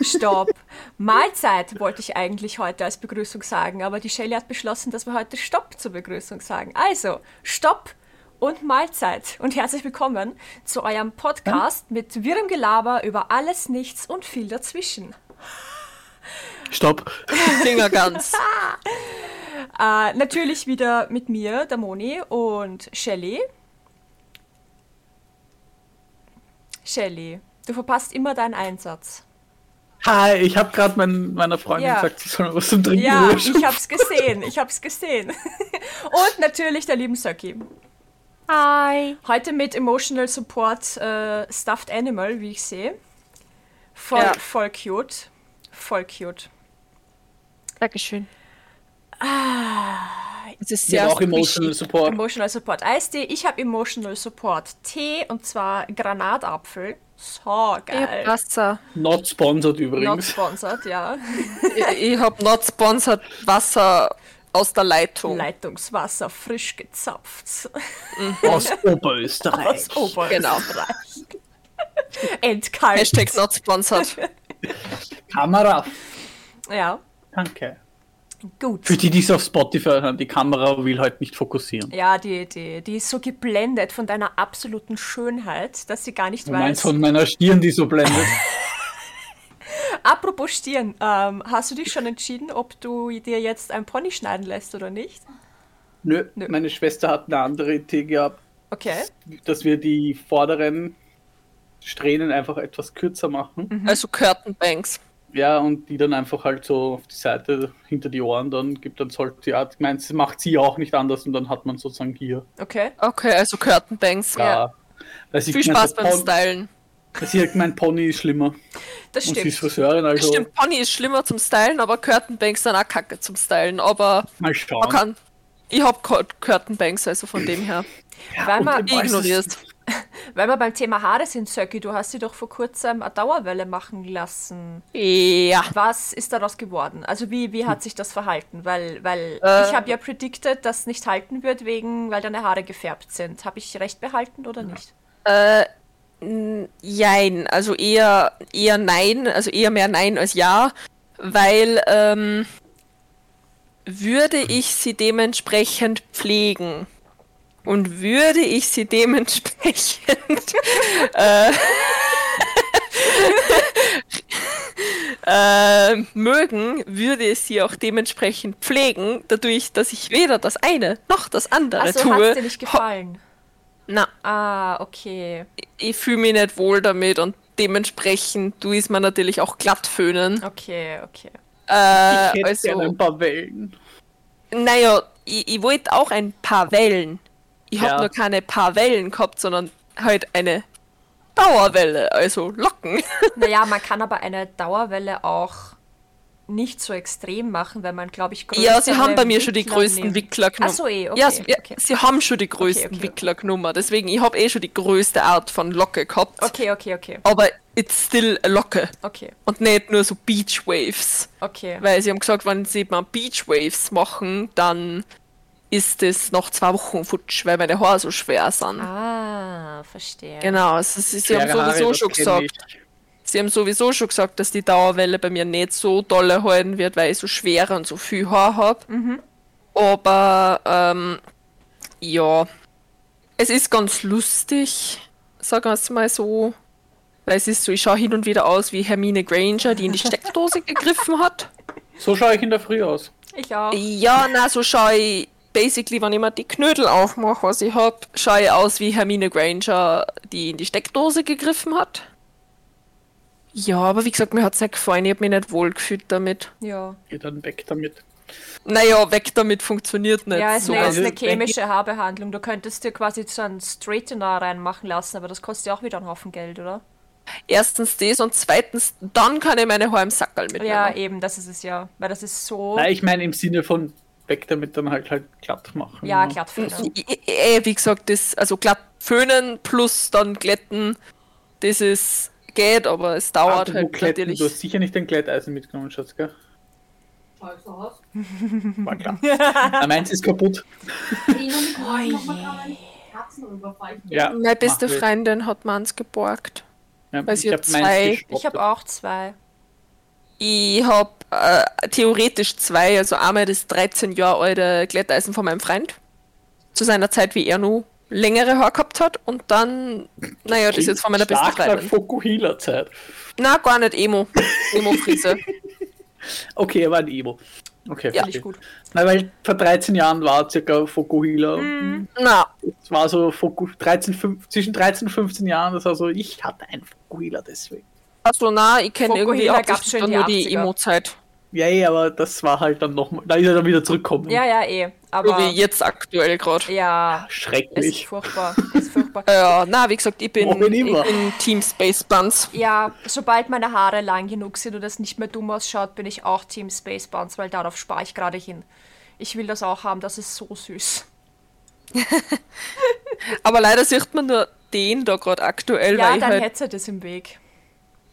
Stopp. Mahlzeit wollte ich eigentlich heute als Begrüßung sagen, aber die Shelley hat beschlossen, dass wir heute Stopp zur Begrüßung sagen. Also, Stopp und Mahlzeit und herzlich willkommen zu eurem Podcast mit wirrem Gelaber über alles, nichts und viel dazwischen. Stopp. Finger ganz. Äh, natürlich wieder mit mir, der Moni und Shelley. Shelley, du verpasst immer deinen Einsatz. Hi, ich habe gerade mein, meiner Freundin Ja. gesagt, sie soll mir was zum Trinken Ja, holen. ich hab's gesehen, ich hab's gesehen. Und natürlich der lieben Söcki. Hi. Heute mit Emotional Support äh, Stuffed Animal, wie ich sehe. Voll, Ja. voll cute. Voll cute. Dankeschön. Es ist Ich sehr habe auch Emotional. Support. Emotional Support Eistee. Ich habe Emotional Support Tee und zwar Granatapfel. So Ich geil. Wasser. Not sponsored Not übrigens. sponsored, ja. ich ich hab not sponsored Wasser aus der Leitung. Leitungswasser frisch gezapft. Aus Oberösterreich. Aus Oberösterreich. Genau. Entkalt. Hashtag not sponsored. Kamera. Ja, Danke. Gut. Für die, die es auf Spotify hören, die Kamera will halt nicht fokussieren. Ja, die, die, die ist so geblendet von deiner absoluten Schönheit, dass sie gar nicht Du meinst weiß. von meiner Stirn, die so blendet. Apropos Stirn, ähm, hast du dich schon entschieden, ob du dir jetzt ein Pony schneiden lässt oder nicht? Nö, Nö. meine Schwester hat eine andere Idee gehabt, Okay. dass wir die vorderen Strähnen einfach etwas kürzer machen. Mhm. Also Curtain Banks. Ja, und die dann einfach halt so auf die Seite hinter die Ohren dann gibt, dann sollte sie, ja, ich meine, das macht sie auch nicht anders und dann hat man sozusagen hier. Okay. Okay, also Curtain Banks. Ja. Weil sie Viel Spaß beim Pon- Stylen. weil Sie hat gemeint, Pony ist schlimmer. Das Und sie ist stimmt. Friseurin, also Stimmt, Pony ist schlimmer zum Stylen, aber Curtain Banks sind auch kacke zum Stylen. Aber mal man schauen. kann. Ich hab Cur- Curtain Banks, also von dem her. Weil und man Ignorierst. Weil wir beim Thema Haare sind, Söcki, du hast sie doch vor kurzem eine Dauerwelle machen lassen. Ja. Was ist daraus geworden? Also wie, wie hat sich das verhalten? Weil, weil Äh. ich habe ja predicted, dass nicht halten wird, wegen, weil deine Haare gefärbt sind. Habe ich recht behalten oder nicht? Jein, also eher, eher nein, also eher mehr nein als ja, weil ähm, würde ich sie dementsprechend pflegen und würde ich sie dementsprechend äh, äh, mögen, würde ich sie auch dementsprechend pflegen, dadurch, dass ich weder das eine noch das andere Also tue. hat dir nicht gefallen? Na, Ah, okay. ich fühle mich nicht wohl damit und dementsprechend tu ich mir natürlich auch glatt föhnen. Okay, okay. Äh, Ich hätte gerne also, ein paar Wellen. naja, ich, ich wollte auch ein paar Wellen. Ich Ja. habe nur keine paar Wellen gehabt, sondern halt eine Dauerwelle, also Locken. Naja, man kann aber eine Dauerwelle auch nicht so extrem machen, wenn man, glaube ich, ja, sie haben bei mir schon die größten. Wickler genommen. Ach so, eh, okay, ja, sie, ja, okay. sie haben schon die größten okay. Wickler genommen. Deswegen, ich habe eh schon die größte Art von Locke gehabt. Okay, okay, okay. Aber it's still a Locke. Okay, Und nicht nur so Beach Waves. okay. Weil sie haben gesagt, wenn sie mal Beach Waves machen, dann ist es nach zwei Wochen futsch, weil meine Haare so schwer sind. Ah, verstehe. Genau, also sie, sie haben Haare, sowieso das schon gesagt, sie haben sowieso schon gesagt, dass die Dauerwelle bei mir nicht so dolle halten wird, weil ich so schwere und so viel Haar habe. Aber ähm, ja, es ist ganz lustig, sagen wir es mal so. Weil es ist so, ich schaue hin und wieder aus wie Hermine Granger, die in die Steckdose gegriffen hat. So schaue ich in der Früh aus. Ich auch. Ja, na, so schaue ich basically, wenn ich mir die Knödel aufmache, was ich hab, schaue ich aus wie Hermine Granger, die in die Steckdose gegriffen hat. Ja, aber wie gesagt, mir hat's nicht gefallen, ich hab mich nicht wohl gefühlt damit. Ja. Geh dann weg damit. Naja, weg damit funktioniert nicht. Ja, es so. ist eine chemische Haarbehandlung. Du könntest dir quasi so einen Straightener reinmachen lassen, aber das kostet ja auch wieder einen Haufen Geld, oder? Erstens das und zweitens, dann kann ich meine Haare im Sackerl mitnehmen. Ja, eben, das ist es ja. Weil das ist so. Nein, ich meine im Sinne von weg damit dann halt halt glatt machen. Ja, ne? glatt föhnen. I- i- eh, wie gesagt, das, also glatt föhnen plus dann glätten, das ist, geht, aber es dauert Apropos halt Glätten, natürlich. Du hast sicher nicht dein Glätteisen mitgenommen, Schatz, gell? Schau ich so aus? War klar. Ah, meins ist kaputt. Rüberfallen. Ja, Meine beste. Freundin hat meins geborgt. Ja, weil sie ich hat hab meins zwei-. Ich habe auch zwei. Ich habe äh, theoretisch zwei, also einmal das 13 Jahre alte Glätteisen von meinem Freund. Zu seiner Zeit, wie er nur längere Haare gehabt hat. Und dann, naja, das ist jetzt von meiner besten Freundin. Fokuhila-Zeit. Na, gar nicht Emo. Emo-Frise. Okay, er war ein Emo. Okay, Ja. Gut. Na, weil vor 13 Jahren war circa Fokuhila. Mhm. Na, Es war so Foku 13, 5, zwischen 13 und 15 Jahren, das war so, ich hatte ein Fokuhila deswegen. Also na, ich kenne irgendwie auch gab's schon dann die nur die 80er. Emo-Zeit. Ja, ja, aber das war halt dann nochmal, da ist er dann wieder zurückgekommen. Ja, ja, eh. So Aber wie jetzt aktuell gerade. ja, es ist Schrecklich. furchtbar. Es ist furchtbar. Ja, na, wie gesagt, ich bin, ich immer? bin Team Space Buns. Ja, sobald meine Haare lang genug sind und es nicht mehr dumm ausschaut, bin ich auch Team Space Bounce, weil darauf spare ich gerade hin. Ich will das auch haben, das ist so süß. Aber leider sieht man nur den da gerade aktuell, Ja, dein halt, Headset ist im Weg.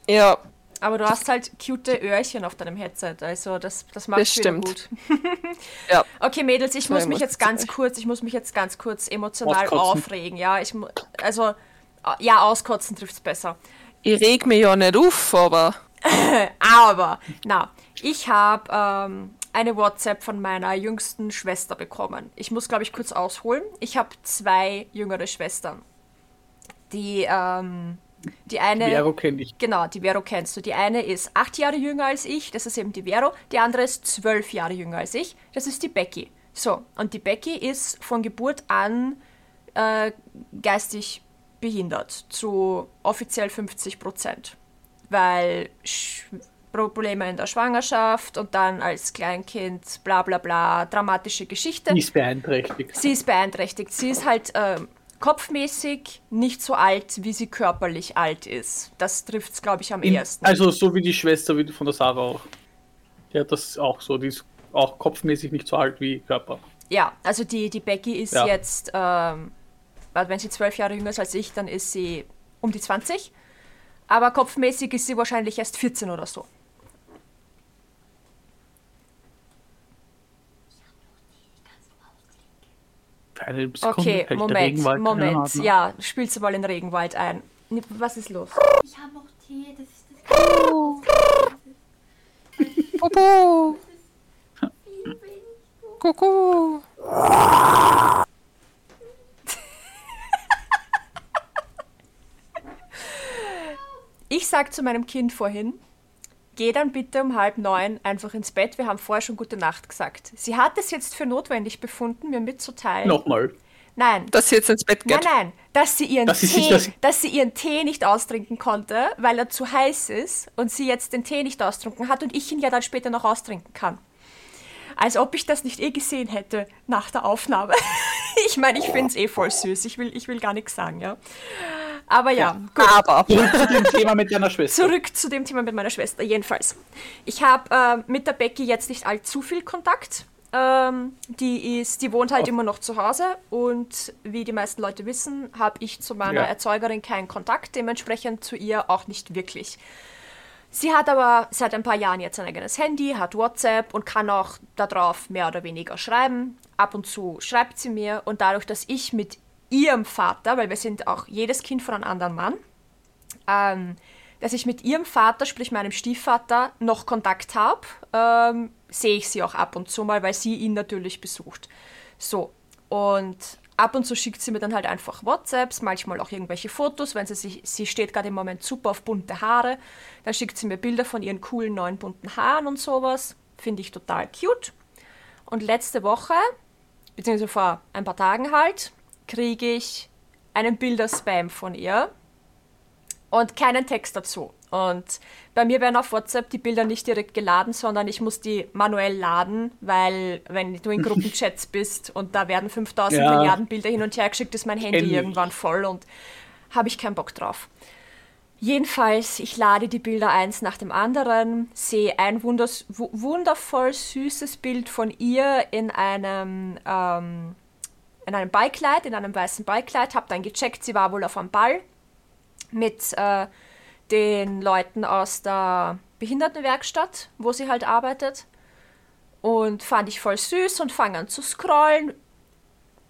Ja, Aber du hast halt cute Öhrchen auf deinem Headset, also das, das macht Das gut. ja. Okay, Mädels, ich So muss mich jetzt ganz kurz, ich muss mich jetzt ganz kurz emotional Auskotzen. aufregen, ja. Ich also ja, auskotzen trifft's besser. Ich reg mich ja nicht auf, aber Aber, na, ich habe ähm, eine WhatsApp von meiner jüngsten Schwester bekommen. Ich muss, glaube ich, kurz ausholen. Ich habe zwei jüngere Schwestern. Die, ähm, die eine. Vero kenne ich. Genau, die Vero kennst du. Die eine ist acht Jahre jünger als ich, das ist eben die Vero. Die andere ist zwölf Jahre jünger als ich, das ist die Becky. So, und die Becky ist von Geburt an äh, geistig behindert, zu offiziell 50 Prozent. Weil Sch Probleme in der Schwangerschaft und dann als Kleinkind, bla bla bla, dramatische Geschichte. Die ist beeinträchtigt. Sie ist beeinträchtigt. Sie ist halt ähm, kopfmäßig nicht so alt, wie sie körperlich alt ist. Das trifft es, glaube ich, am In, ersten. also so wie die Schwester von der Sarah auch. Hat das auch so, die ist auch kopfmäßig nicht so alt wie Körper. ja, also die, die Becky ist Ja. jetzt, ähm, wenn sie zwölf Jahre jünger ist als ich, dann ist sie um die 20. Aber kopfmäßig ist sie wahrscheinlich erst 14 oder so. Für eine Sekunde Okay, Moment, Regenwald keine Moment. Ahnung. Ja, spielst du mal in den Regenwald ein. Was ist los? Ich habe noch Tee, das ist das Popo, viel wenig. Kuckuck. Ich sag zu meinem Kind vorhin, geh dann bitte um halb neun einfach ins Bett. Wir haben vorher schon gute Nacht gesagt. Sie hat es jetzt für notwendig befunden, mir mitzuteilen. Nochmal. Nein. Dass sie jetzt ins Bett Nein, geht. nein, dass sie, ihren Dass sie Tee, sich das- dass sie ihren Tee nicht austrinken konnte, weil er zu heiß ist und sie jetzt den Tee nicht austrunken hat und ich ihn ja dann später noch austrinken kann. Als ob ich das nicht eh gesehen hätte nach der Aufnahme. ich meine, ich finde es eh voll süß. Ich will, ich will gar nichts sagen, ja. Aber ja, gut. Aber Zurück zu dem Thema mit deiner Schwester. Zurück zu dem Thema mit meiner Schwester. Jedenfalls. Ich habe äh, mit der Becky jetzt nicht allzu viel Kontakt. Ähm, die, ist, die wohnt halt Oh. immer noch zu Hause und wie die meisten Leute wissen, habe ich zu meiner Ja. Erzeugerin keinen Kontakt, dementsprechend zu ihr auch nicht wirklich. Sie hat aber seit ein paar Jahren jetzt ein eigenes Handy, hat WhatsApp und kann auch darauf mehr oder weniger schreiben. Ab und zu schreibt sie mir und dadurch, dass ich mit ihrem Vater, weil wir sind auch jedes Kind von einem anderen Mann, ähm, dass ich mit ihrem Vater, sprich meinem Stiefvater, noch Kontakt habe, ähm, sehe ich sie auch ab und zu mal, weil sie ihn natürlich besucht. So, und ab und zu schickt sie mir dann halt einfach WhatsApps, manchmal auch irgendwelche Fotos, wenn sie sich, sie steht gerade im Moment super auf bunte Haare, dann schickt sie mir Bilder von ihren coolen neuen bunten Haaren und sowas. Finde ich total cute. Und letzte Woche, beziehungsweise vor ein paar Tagen halt, kriege ich einen Bilderspam von ihr und keinen Text dazu. Und bei mir werden auf WhatsApp die Bilder nicht direkt geladen, sondern ich muss die manuell laden, weil wenn du in Gruppenchats bist und da werden 5000 Ja. Milliarden Bilder hin und her geschickt, ist mein Handy Kenn ich. irgendwann voll und habe ich keinen Bock drauf. Jedenfalls, ich lade die Bilder eins nach dem anderen, sehe ein wundervoll süßes Bild von ihr in einem, ähm, in einem Beikleid, in einem weißen Beikleid, habe dann gecheckt, sie war wohl auf einem Ball mit äh, den Leuten aus der Behindertenwerkstatt, wo sie halt arbeitet. Und fand ich voll süß und fange an zu scrollen.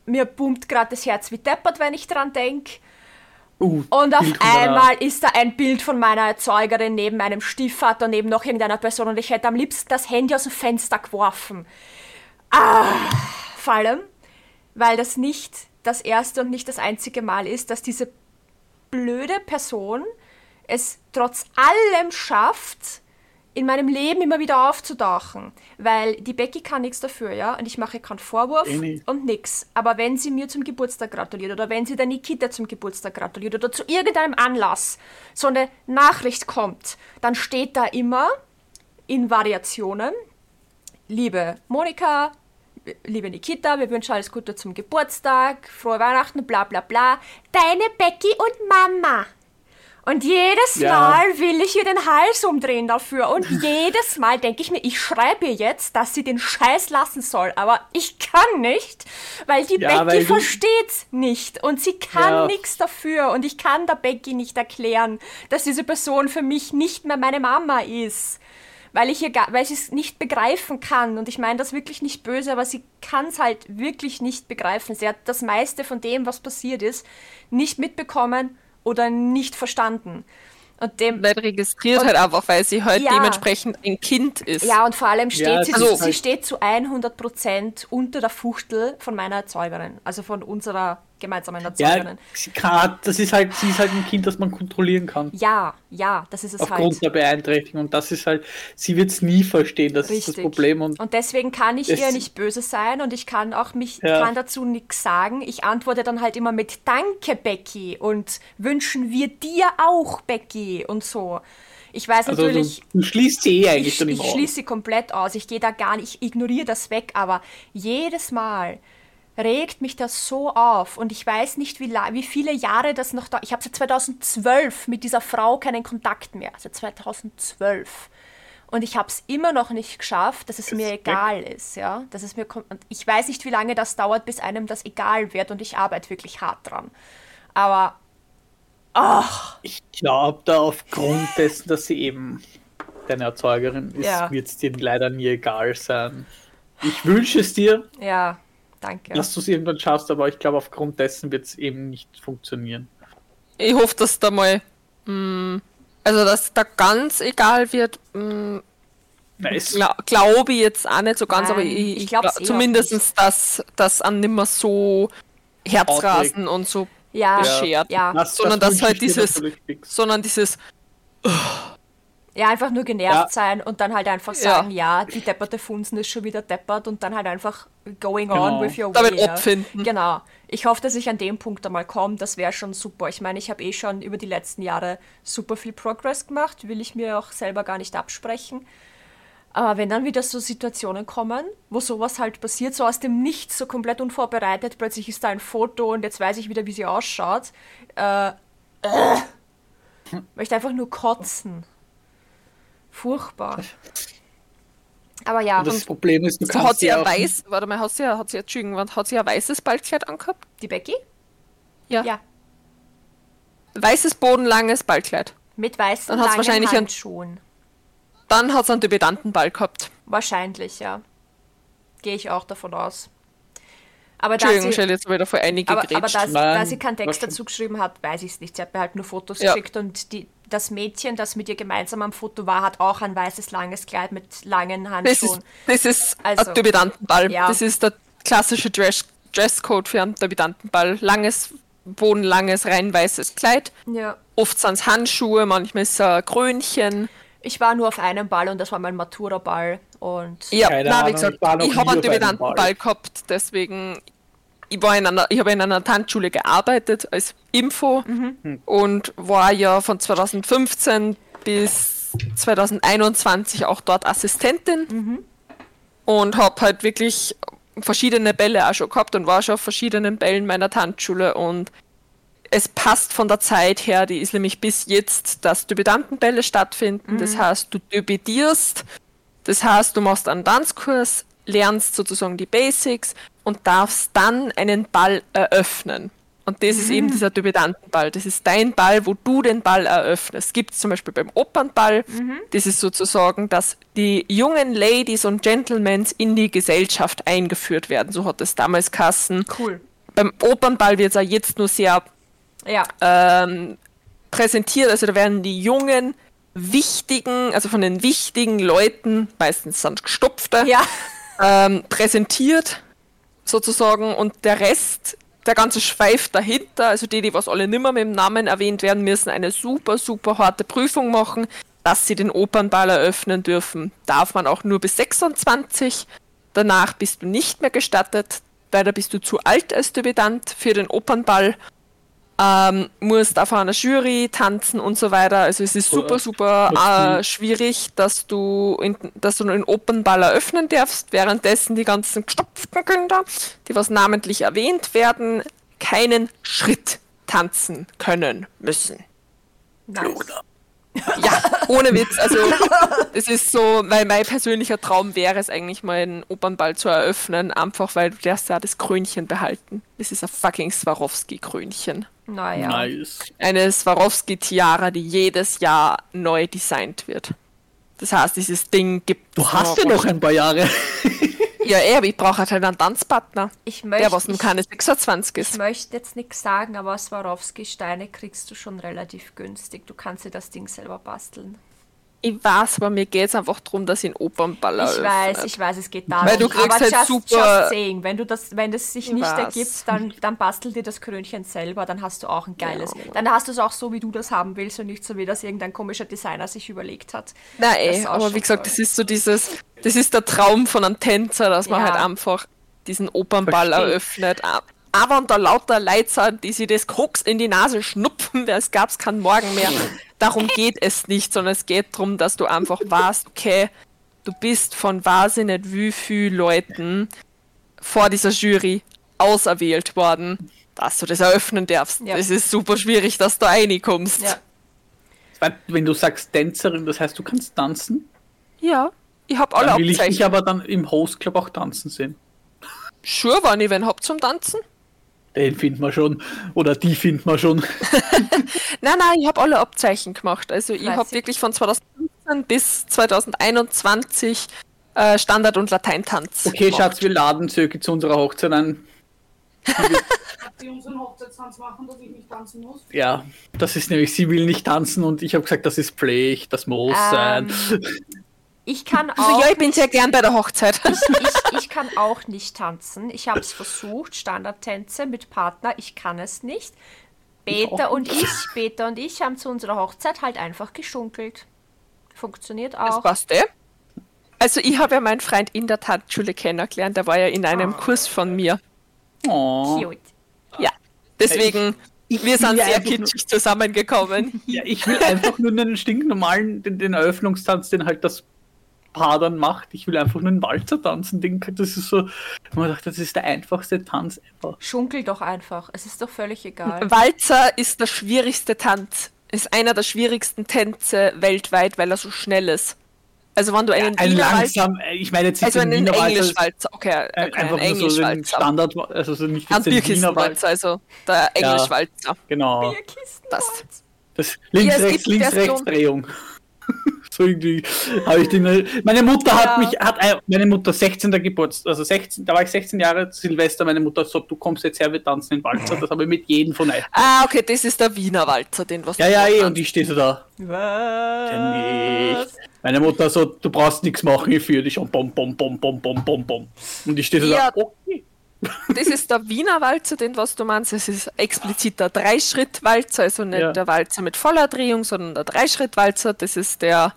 Mir pumpt gerade das Herz wie deppert, wenn ich dran denke. Uh, Und auf einmal ist da ein Bild von meiner Erzeugerin neben meinem Stiefvater, neben noch irgendeiner Person und ich hätte am liebsten das Handy aus dem Fenster geworfen. Ah, vor allem, weil das nicht das erste und nicht das einzige Mal ist, dass diese blöde Person es trotz allem schafft, in meinem Leben immer wieder aufzutauchen. Weil die Becky kann nichts dafür, ja, und ich mache keinen Vorwurf nicht. und nix. Aber wenn sie mir zum Geburtstag gratuliert oder wenn sie der Nikita zum Geburtstag gratuliert oder zu irgendeinem Anlass so eine Nachricht kommt, dann steht da immer in Variationen, liebe Monika, liebe Nikita, wir wünschen alles Gute zum Geburtstag, frohe Weihnachten, bla bla bla, deine Becky und Mama. Und jedes Ja. Mal will ich ihr den Hals umdrehen dafür. Und jedes Mal denke ich mir, ich schreibe ihr jetzt, dass sie den Scheiß lassen soll. Aber ich kann nicht, weil die Ja, Becky versteht's nicht. Und sie kann Ja. nichts dafür. Und ich kann der Becky nicht erklären, dass diese Person für mich nicht mehr meine Mama ist. Weil ich ihr gar, weil sie es nicht begreifen kann. Und ich meine das wirklich nicht böse, aber sie kann es halt wirklich nicht begreifen. Sie hat das meiste von dem, was passiert ist, nicht mitbekommen oder nicht verstanden. Und dem, Nicht registriert Und- halt einfach, weil sie halt Ja. dementsprechend ein Kind ist. Ja, und vor allem steht Ja, sie, ist sie halt- steht zu 100% unter der Fuchtel von meiner Erzeugerin, also von unserer Ja, Erzeugerin. sie kann, das ist halt, sie ist halt ein Kind, das man kontrollieren kann. Ja, ja, das ist es Aufgrund halt. der Beeinträchtigung. Und das ist halt, sie wird es nie verstehen, das ist das Richtig. Problem. Und deswegen kann ich ihr nicht böse sein und ich kann auch mich, Ja. kann dazu nichts sagen. Ich antworte dann halt immer mit Danke, Becky und wünschen wir dir auch, Becky und so. Ich weiß also du, natürlich, du schließt sie eh eigentlich ich, dann ich immer schließe sie komplett aus. Ich gehe da gar nicht, ich ignoriere das weg, aber jedes Mal regt mich das so auf und ich weiß nicht, wie, wie viele Jahre das noch da. Ich habe seit 2012 mit dieser Frau keinen Kontakt mehr. Seit 2012. Und ich habe es immer noch nicht geschafft, dass es mir weg. egal ist, ja. Dass es mir und ich weiß nicht, wie lange das dauert, bis einem das egal wird und ich arbeite wirklich hart dran. Aber Ich glaube, da aufgrund dessen, dass sie eben deine Erzeugerin ist, Ja. wird es dir leider nie egal sein. Ich wünsche es dir, ja, danke. dass du es irgendwann schaffst, aber ich glaube, aufgrund dessen wird es eben nicht funktionieren. Ich hoffe, dass da mal. Mh, also, dass da ganz egal wird, mh, es, gla glaube ich jetzt auch nicht so ganz, Nein, aber ich, ich ich glaub's glaub, eh zumindest, dass das an nimmer so Herzrasen und so Ja, beschert. ja. das, sondern das dass halt dieses, sondern dieses, Ja, einfach nur genervt Ja. sein und dann halt einfach sagen, ja, die depperte Funzen ist schon wieder deppert und dann halt einfach going on Genau. with your Damit way. ja. abfinden. Genau. Ich hoffe, dass ich an dem Punkt einmal komme. Das wäre schon super. Ich meine, ich habe eh schon über die letzten Jahre super viel Progress gemacht. Will ich mir auch selber gar nicht absprechen. Aber wenn dann wieder so Situationen kommen, wo sowas halt passiert, so aus dem Nichts, so komplett unvorbereitet, plötzlich ist da ein Foto und jetzt weiß ich wieder, wie sie ausschaut, äh, äh, möchte einfach nur kotzen. Furchtbar. Aber ja, Und das Problem ist, du so kannst hat sie ja ein weiß, warte mal, hat sie, ja- hat sie, Entschuldigung, hat sie ein weißes Ballkleid angehabt? die Becky? Ja. Ja, Weißes, bodenlanges Ballkleid. mit weißen Dann hat's langen wahrscheinlich ein- Handschuhen. Dann hat sie einen Dubitantenball gehabt. Wahrscheinlich, ja. Gehe ich auch davon aus. Aber da Entschuldigung, sie, ich jetzt wieder vor einige aber, aber da, Nein, da sie keinen Text dazu geschrieben hat, weiß ich es nicht. Sie hat mir halt nur Fotos Ja. geschickt und die, das Mädchen, das mit ihr gemeinsam am Foto war, hat auch ein weißes, langes Kleid mit langen Das Handschuhen. ist, das ist Also, ein Dubitantenball. ja. Das ist der klassische Dress Dresscode für einen Dubitantenball. Langes, bodenlanges, rein weißes Kleid. Ja. Oft sind es Handschuhe, manchmal ist es ein Krönchen. Ich war nur auf einem Ball und das war mein Matura-Ball. Und Ja, Keine na, wie gesagt, ich habe einen auf einem Dubitantenball Ball. gehabt, deswegen. Ich, war in einer, ich habe in einer Tanzschule gearbeitet als Info Mhm. und war ja von 2015 bis 2021 auch dort Assistentin Mhm. und habe halt wirklich verschiedene Bälle auch schon gehabt und war schon auf verschiedenen Bällen meiner Tanzschule und es passt von der Zeit her, die ist nämlich bis jetzt, dass Debütantenbälle stattfinden. Das heißt, du debütierst, das heißt, du machst einen Tanzkurs, lernst sozusagen die Basics und darfst dann einen Ball eröffnen. Und das ist eben dieser Debütantenball. Das ist dein Ball, wo du den Ball eröffnest. Gibt es zum Beispiel beim Opernball. Das ist sozusagen, dass die jungen Ladies und Gentlemen in die Gesellschaft eingeführt werden. So hat es damals Kassen. cool. Beim Opernball wird es auch jetzt nur sehr Ja. ähm, präsentiert. Also da werden die jungen, wichtigen, also von den wichtigen Leuten, meistens sind gestopfte, Ja. ähm, präsentiert sozusagen und der Rest, der ganze Schweif dahinter, also die, die was alle nimmer mit dem Namen erwähnt werden, müssen eine super, super harte Prüfung machen, dass sie den Opernball eröffnen dürfen. Darf man auch nur bis 26. Danach bist du nicht mehr gestattet, da bist du zu alt als Debütant für den Opernball. Ähm, musst auf einer Jury tanzen und so weiter. Also es ist super, super äh, schwierig, dass du, in, dass du den Opernball eröffnen darfst, währenddessen die ganzen gestopften Kinder, die was namentlich erwähnt werden, keinen Schritt tanzen können müssen. Nice. Ja, ohne Witz. Also, es ist so, weil mein persönlicher Traum wäre es eigentlich mal einen Opernball zu eröffnen, einfach weil du darfst ja das Krönchen behalten. Das ist ein fucking Swarovski-Krönchen. Naja. Nice. Eine Swarovski-Tiara, die jedes Jahr neu designt wird. Das heißt, dieses Ding gibt Du hast ja noch ein paar Jahre. Ja, eh, aber ich brauche halt einen Tanzpartner, Ich der möchte, was nun ich, keine 26 ich ist. möchte jetzt nichts sagen, aber Swarovski-Steine kriegst du schon relativ günstig. Du kannst dir das Ding selber basteln. Ich weiß, aber mir geht es einfach darum, dass ich einen Opernball Ich weiß, ich weiß, es geht darum. Weil du kriegst aber halt just, super- just saying, wenn du das, wenn das sich Ich nicht weiß. ergibt, dann, dann bastel dir das Krönchen selber, dann hast du auch ein geiles. Ja. Dann hast du es auch so, wie du das haben willst und nicht so, wie das irgendein komischer Designer sich überlegt hat. Nein, Das ey, ist auch aber wie gesagt, toll. das ist so dieses, das ist der Traum von einem Tänzer, dass man Ja. halt einfach diesen Opernball Versteh. eröffnet. Aber und da lauter Leute sind, die sich das Koks in die Nase schnupfen, weil es gab's keinen Morgen mehr. Darum geht es nicht, sondern es geht darum, dass du einfach weißt, okay, du bist von weiß ich nicht wie viel Leuten vor dieser Jury auserwählt worden, dass du das eröffnen darfst. Ja. Es ist super schwierig, dass du reinkommst. Ja. Wenn du sagst Tänzerin, das heißt, du kannst tanzen, ja. Ich habe alle dann will ich dich aber dann im Host Club auch tanzen sehen. Sure, wenn ich wen hab zum Tanzen. Den findet man schon. Oder die findet man schon. Nein, nein, ich habe alle Abzeichen gemacht. Also ich habe wirklich von 2015 bis 2021 äh, Standard- und Lateintanz. Okay, gemacht. Schatz, wir laden Zöki zu unserer Hochzeit ein. die unseren Hochzeitstanz machen, dass ich nicht tanzen muss. Ja, das ist nämlich, sie will nicht tanzen und ich habe gesagt, das ist Pflicht, das muss sein. Ich kann auch. Also ja, ich bin sehr gern bei der Hochzeit. ich, ich, ich kann auch nicht tanzen. Ich habe es versucht, Standardtänze mit Partner. Ich kann es nicht. Peter und ich, Peter und ich haben zu unserer Hochzeit halt einfach geschunkelt. Funktioniert Das auch. passt eh. Also ich habe ja meinen Freund in der Tanzschule kennengelernt. Der war ja in einem Ah. Kurs von mir. Oh. Cute. Ja. Deswegen, wir will sind sehr kitschig zusammengekommen. Ja, ich will einfach nur einen stinknormalen, den, den Eröffnungstanz, den halt das Paar dann macht. Ich will einfach nur einen Walzer tanzen. Den, das ist so, man dachte, das ist der einfachste Tanz ever. Schunkel doch einfach. Es ist doch völlig egal. Walzer ist der schwierigste Tanz. Ist einer der schwierigsten Tänze weltweit, weil er so schnell ist. Also wenn du einen Ein Wiener Walzer langsam, ich meine jetzt nicht Also einen Wiener Walzer, Englischwalzer. Okay, okay einfach so den Englischwalzer. Standard, also so nicht Ein jetzt den Wiener Bierkistenwalzer, Walzer. also der Englischwalzer. Genau. Bierkisten. Das. Das links, Ja, rechts, links, rechts Drehung. So irgendwie habe ich den. Meine Mutter hat Ja. mich, hat ein- meine Mutter 16. Geburtstag, also 16, da war ich 16 Jahre, Silvester, meine Mutter hat gesagt, du kommst jetzt her, wir tanzen in Walzer. Das habe ich mit jedem von euch. Ah, okay, das ist der Wiener Walzer, den was Ja, ja, eh, und ich stehe so da. Was? Nicht. Meine Mutter so, du brauchst nichts machen, ich führe dich schon. Bom, bom, bom, bom, bom, bom, bom. Und ich stehe so Ja. da, okay. Das ist der Wiener Walzer, den was du meinst. Es ist explizit der Dreischritt-Walzer, also nicht Ja. der Walzer mit voller Drehung, sondern der Dreischritt-Walzer. Das ist der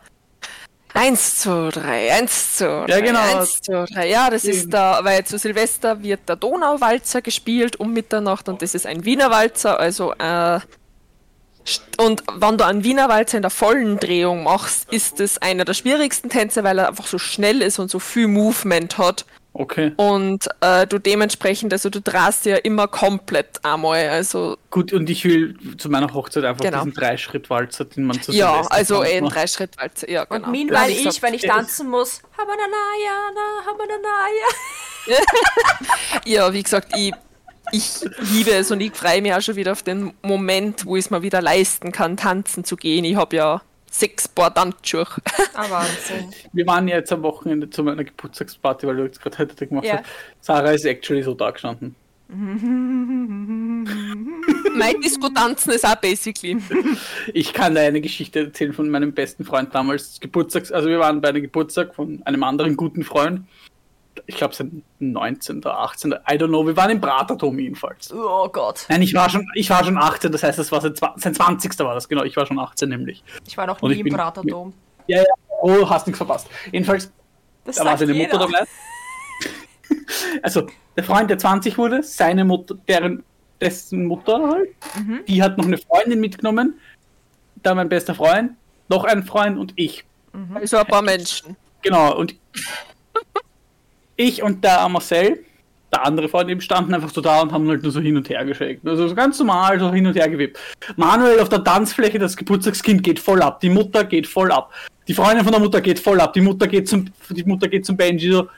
1, 2, 3, 1, 2, 3, Ja, genau. 1, 2, 3. Ja, das ist der, weil zu Silvester wird der Donauwalzer gespielt um Mitternacht und das ist ein Wiener Walzer, also äh, und wenn du einen Wiener Walzer in der vollen Drehung machst, ist es einer der schwierigsten Tänze, weil er einfach so schnell ist und so viel Movement hat. Okay. Und äh, du dementsprechend, also du drehst ja immer komplett einmal. Also Gut, und ich will zu meiner Hochzeit einfach Genau. diesen Dreischritt-Walzer, den man zu ja, also eh ein. Dreischrittwalzer. Ja, genau. Und meanwhile Ja, ich, wenn ich tanzen muss, Habananaya, na, Habananaya. Ja, wie gesagt, ich, ich liebe es und ich freue mich auch schon wieder auf den Moment, wo ich es mir wieder leisten kann, tanzen zu gehen. Ich habe ja sechs Paar Tanzschuhe. Ah, Wahnsinn. Wir waren ja jetzt am Wochenende zu meiner Geburtstagsparty, weil du jetzt gerade heute gemacht Ja. hast. Sarah ist actually so da gestanden. mein Disco-Tanzen ist auch basically. Ich kann da eine Geschichte erzählen von meinem besten Freund damals, Geburtstags, also wir waren bei einem Geburtstag von einem anderen guten Freund. Ich glaube, sein 19. oder 18. I don't know. Wir waren im Praterturm jedenfalls. Oh Gott. Nein, ich war schon, ich war schon 18, das heißt, das war sein, sein 20. war das, genau. Ich war schon 18 nämlich. Ich war noch Und nie im Praterdom. Ja, ja, oh, hast nichts verpasst. Jedenfalls, Das da war seine jeder. Mutter dabei. Also, der Freund, der 20 wurde, seine Mutter, deren, dessen Mutter halt, Mhm. die hat noch eine Freundin mitgenommen, da mein bester Freund, noch ein Freund und ich. Also ein paar Menschen. Genau, und ich und der Marcel, der andere Freund eben, standen einfach so da und haben halt nur so hin und her geschickt. Also so ganz normal, so hin und her gewebt. Manuel auf der Tanzfläche, das Geburtstagskind geht voll ab, die Mutter geht voll ab. Die Freundin von der Mutter geht voll ab, die Mutter geht zum, die Mutter geht zum Benji so,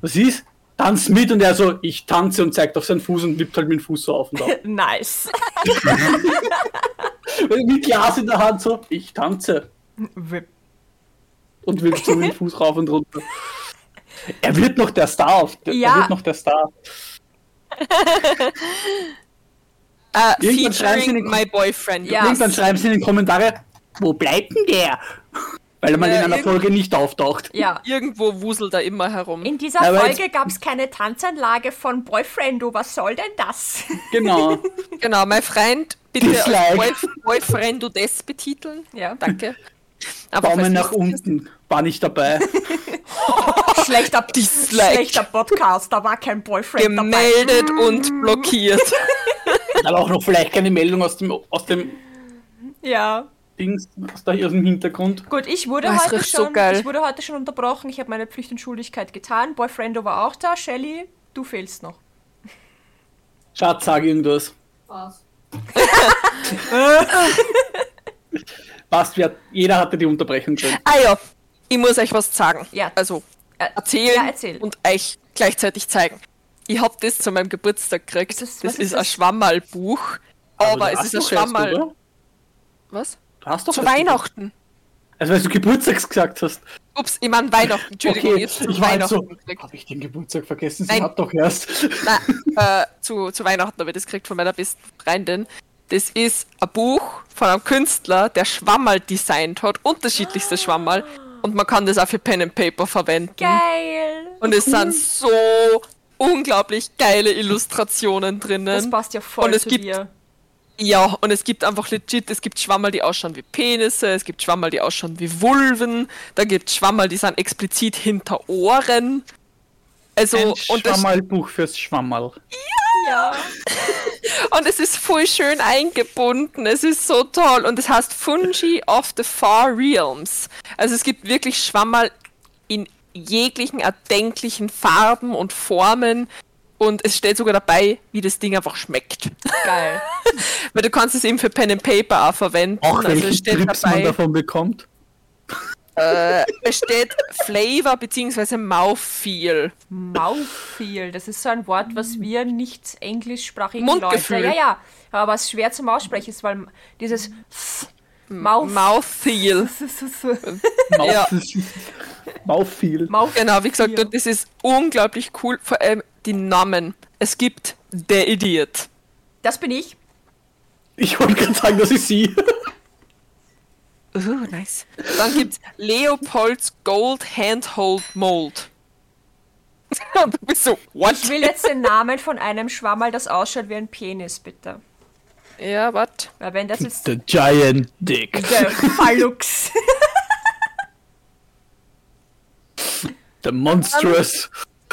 was ist? Tanzt mit und er so, ich tanze und zeigt auf seinen Fuß und wippt halt mit dem Fuß so auf und ab. Nice. mit Glas in der Hand so, ich tanze. Und wippt so mit dem Fuß rauf und runter. Er wird noch der Star. Auf, Ja. Er wird noch der Star. Äh, Irgendwann schreiben sie in den my boyfriend. Ja. Irgendwann schreiben sie in die Kommentare, wo bleibt denn der? Weil er mal Ja, in einer Folge nicht auftaucht. Ja. Irgendwo wuselt er immer herum. In dieser Aber Folge gab es keine Tanzanlage von Boyfriendo. Was soll denn das? Genau. Genau, mein Freund, bitte Boyf Boyfriendo des betiteln. Ja. Danke. Aber Daumen nach unten. War nicht dabei. Schlechter, Dislike. schlechter Podcast, da war kein Boyfriend Gemeldet dabei. und blockiert. Aber auch noch vielleicht keine Meldung aus dem, aus dem Ja. Dings, aus, der, aus dem Hintergrund. Gut, ich wurde, Oh, heute so schon, geil. ich wurde heute schon unterbrochen. Ich habe meine Pflicht und Schuldigkeit getan. Boyfriendo war auch da. Shelly, du fehlst noch. Schatz, sag irgendwas. Was? Passt, jeder hatte die Unterbrechung drin. Ah ja, ich muss euch was sagen. Ja. Also erzählen ja, erzähl. und euch gleichzeitig zeigen. Ich hab das zu meinem Geburtstag gekriegt. Das- das ist, ist ein das? Schwammerlbuch. Aber Aber du es ist ein erst, Schwammerl. Was? Du hast doch Zu Weihnachten. Also, weil du Geburtstags gesagt hast. Ups, ich meine Weihnachten. Entschuldigung, Okay, jetzt ich Weihnachten so, habe ich den Geburtstag vergessen? Sie Nein. hat doch erst. Nein, äh, zu, zu Weihnachten habe ich das gekriegt von meiner besten Freundin. Das ist ein Buch von einem Künstler, der Schwammerl designt hat, unterschiedlichste Schwammerl. Und man kann das auch für Pen and Paper verwenden. Geil. Und es sind so unglaublich geile Illustrationen drinnen. Das passt ja voll Und es zu gibt- dir. Ja, und es gibt einfach legit, es gibt Schwammerl, die ausschauen wie Penisse, es gibt Schwammerl, die ausschauen wie Vulven, da gibt es Schwammerl, die sind explizit hinter Ohren. Also, Ein und, das, Schwammerlbuch fürs Schwammerl. Ja. Und es ist voll schön eingebunden, es ist so toll. Und es heißt Fungi of the Far Realms. Also es gibt wirklich Schwammerl in jeglichen erdenklichen Farben und Formen. Und es steht sogar dabei, wie das Ding einfach schmeckt. Geil. Weil du kannst es eben für Pen and Paper auch verwenden. Auch also welchen es steht Trips man dabei, davon bekommt. Äh, es steht Flavor bzw. Mouthfeel. Mouthfeel, das ist so ein Wort, was wir nicht englischsprachigen Mundgefühl. Leute, ja, ja, aber was schwer zum Aussprechen ist, weil dieses Mouth, Mouthfeel. Ja. Mouthfeel. Mouth Genau, wie gesagt, und das ist unglaublich cool. Vor allem die Namen. Es gibt The Idiot. Das bin ich. Ich wollte gerade sagen, das ist sie. Uh, nice. Dann gibt's Leopolds Gold Handhold Mold. Und du bist so, what? Ich will jetzt den Namen von einem Schwammerl, das ausschaut wie ein Penis, bitte. Ja, wat? Weil wenn das jetzt The Giant Dick. der Phallux. The Monstrous.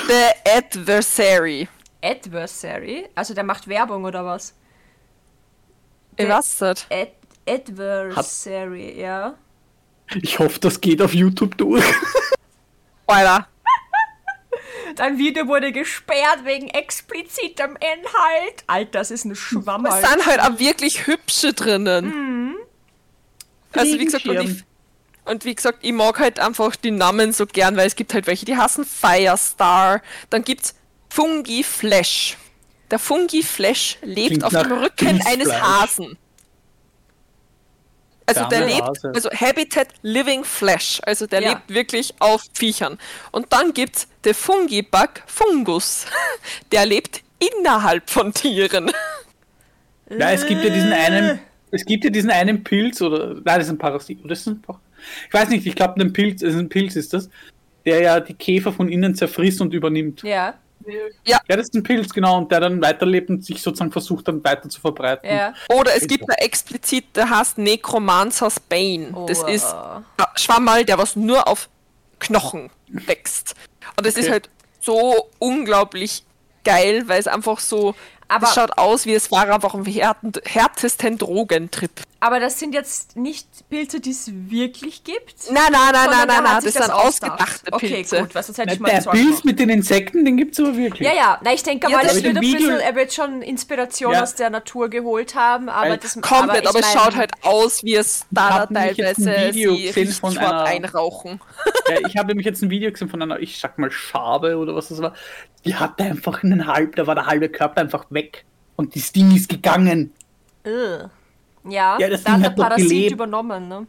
The Adversary. Adversary, also der macht Werbung oder was? Ich weiß. Ad Adversary, ja. Ich hoffe, das geht auf YouTube durch. Alter. Dein Video wurde gesperrt wegen explizitem Inhalt. Alter, das ist ein Es Schwammerl. sind halt auch wirklich hübsche drinnen. Also wie gesagt, und, ich, und wie gesagt, ich mag halt einfach die Namen so gern, weil es gibt halt welche, die heißen Firestar. Dann gibt's Fungi Flash. Der Fungi Flash lebt Klingt auf dem Rücken eines. Hasen. Also Der lebt, also Habitat Living Flesh, also der Ja. lebt wirklich auf Viechern. Und dann gibt's der Fungibug Fungus. Der lebt innerhalb von Tieren. Ja, es gibt ja diesen einen, es gibt ja diesen einen Pilz oder, nein, das ist ein Parasit. Oder ist das ein ich weiß nicht, ich glaube, ein Pilz, es ist ein Pilz ist das, der ja die Käfer von innen zerfrisst und übernimmt. Ja, Ja, das ist ein Pilz, genau, und der dann weiterlebt und sich sozusagen versucht, dann weiter zu verbreiten. ja. Oder es gibt da explizit, der heißt Necromancer's Bane. Das Oh. ist ein Schwammerl, der was nur auf Knochen wächst. Und das ist Okay. halt so unglaublich geil, weil es einfach so. Aber- das schaut aus wie es war einfach am härtesten Drogentrip. Aber das sind jetzt nicht Pilze, die es wirklich gibt? Nein, nein, nein, nein, nein, nein, das sind ausgedacht. ausgedachte Okay, Pilze. gut, was sonst hätte Na, ich mal Der Pilz mit den Insekten, den gibt es aber wirklich. Ja, ja, na, ich denke Ja, mal, das wird ein Video- bisschen, er wird schon Inspiration Ja. aus der Natur geholt haben, aber das Komplett, aber, ich es mein- schaut halt aus, wie es da teilweise Video gesehen von einer- einrauchen. Ich habe nämlich jetzt ein Video gesehen von einer, ich sag mal, Schabe oder was das war. Die hatte einfach einen halb, da war der halbe Körper einfach weg. Und das Ding ist gegangen. Ugh. Ja, Ja, das da hat Ding der hat doch Parasit gelebt. übernommen, ne?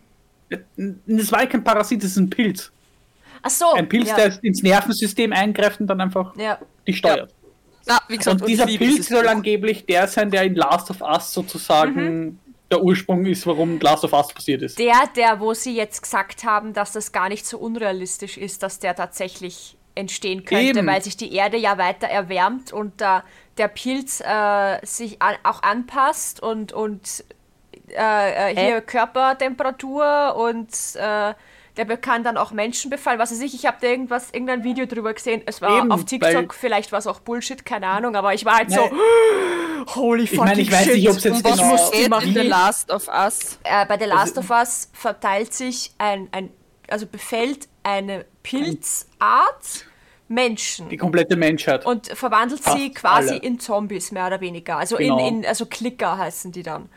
Das war kein Parasit, das ist ein Pilz. Ach so. Ein Pilz, ja. der ins Nervensystem eingreift und dann einfach Ja. die steuert. Na, wie gesagt, Und dieser liebe Pilz soll Buch. angeblich der sein, der in Last of Us sozusagen Mhm. der Ursprung ist, warum Last of Us passiert ist. Der, der, wo sie jetzt gesagt haben, dass das gar nicht so unrealistisch ist, dass der tatsächlich entstehen könnte, Eben. weil sich die Erde ja weiter erwärmt und da der Pilz äh, sich an, auch anpasst und, und äh, äh, hier Körpertemperatur und äh, der kann dann auch Menschen befallen. Was weiß ich, ich habe da irgendwas, irgendein Video drüber gesehen. Es war Eben, auf TikTok, vielleicht war es auch Bullshit, keine Ahnung, aber ich war halt so, holy fucking Ich meine, ich weiß shit. nicht, ob es jetzt was genau muss in machen. The Last of Us? Äh, bei The Last of Us verteilt sich ein, ein also befällt eine Pilzart Menschen die komplette Menschheit. und verwandelt sie Fast quasi alle. in Zombies, mehr oder weniger. Also Genau. in, in also Klicker heißen die dann.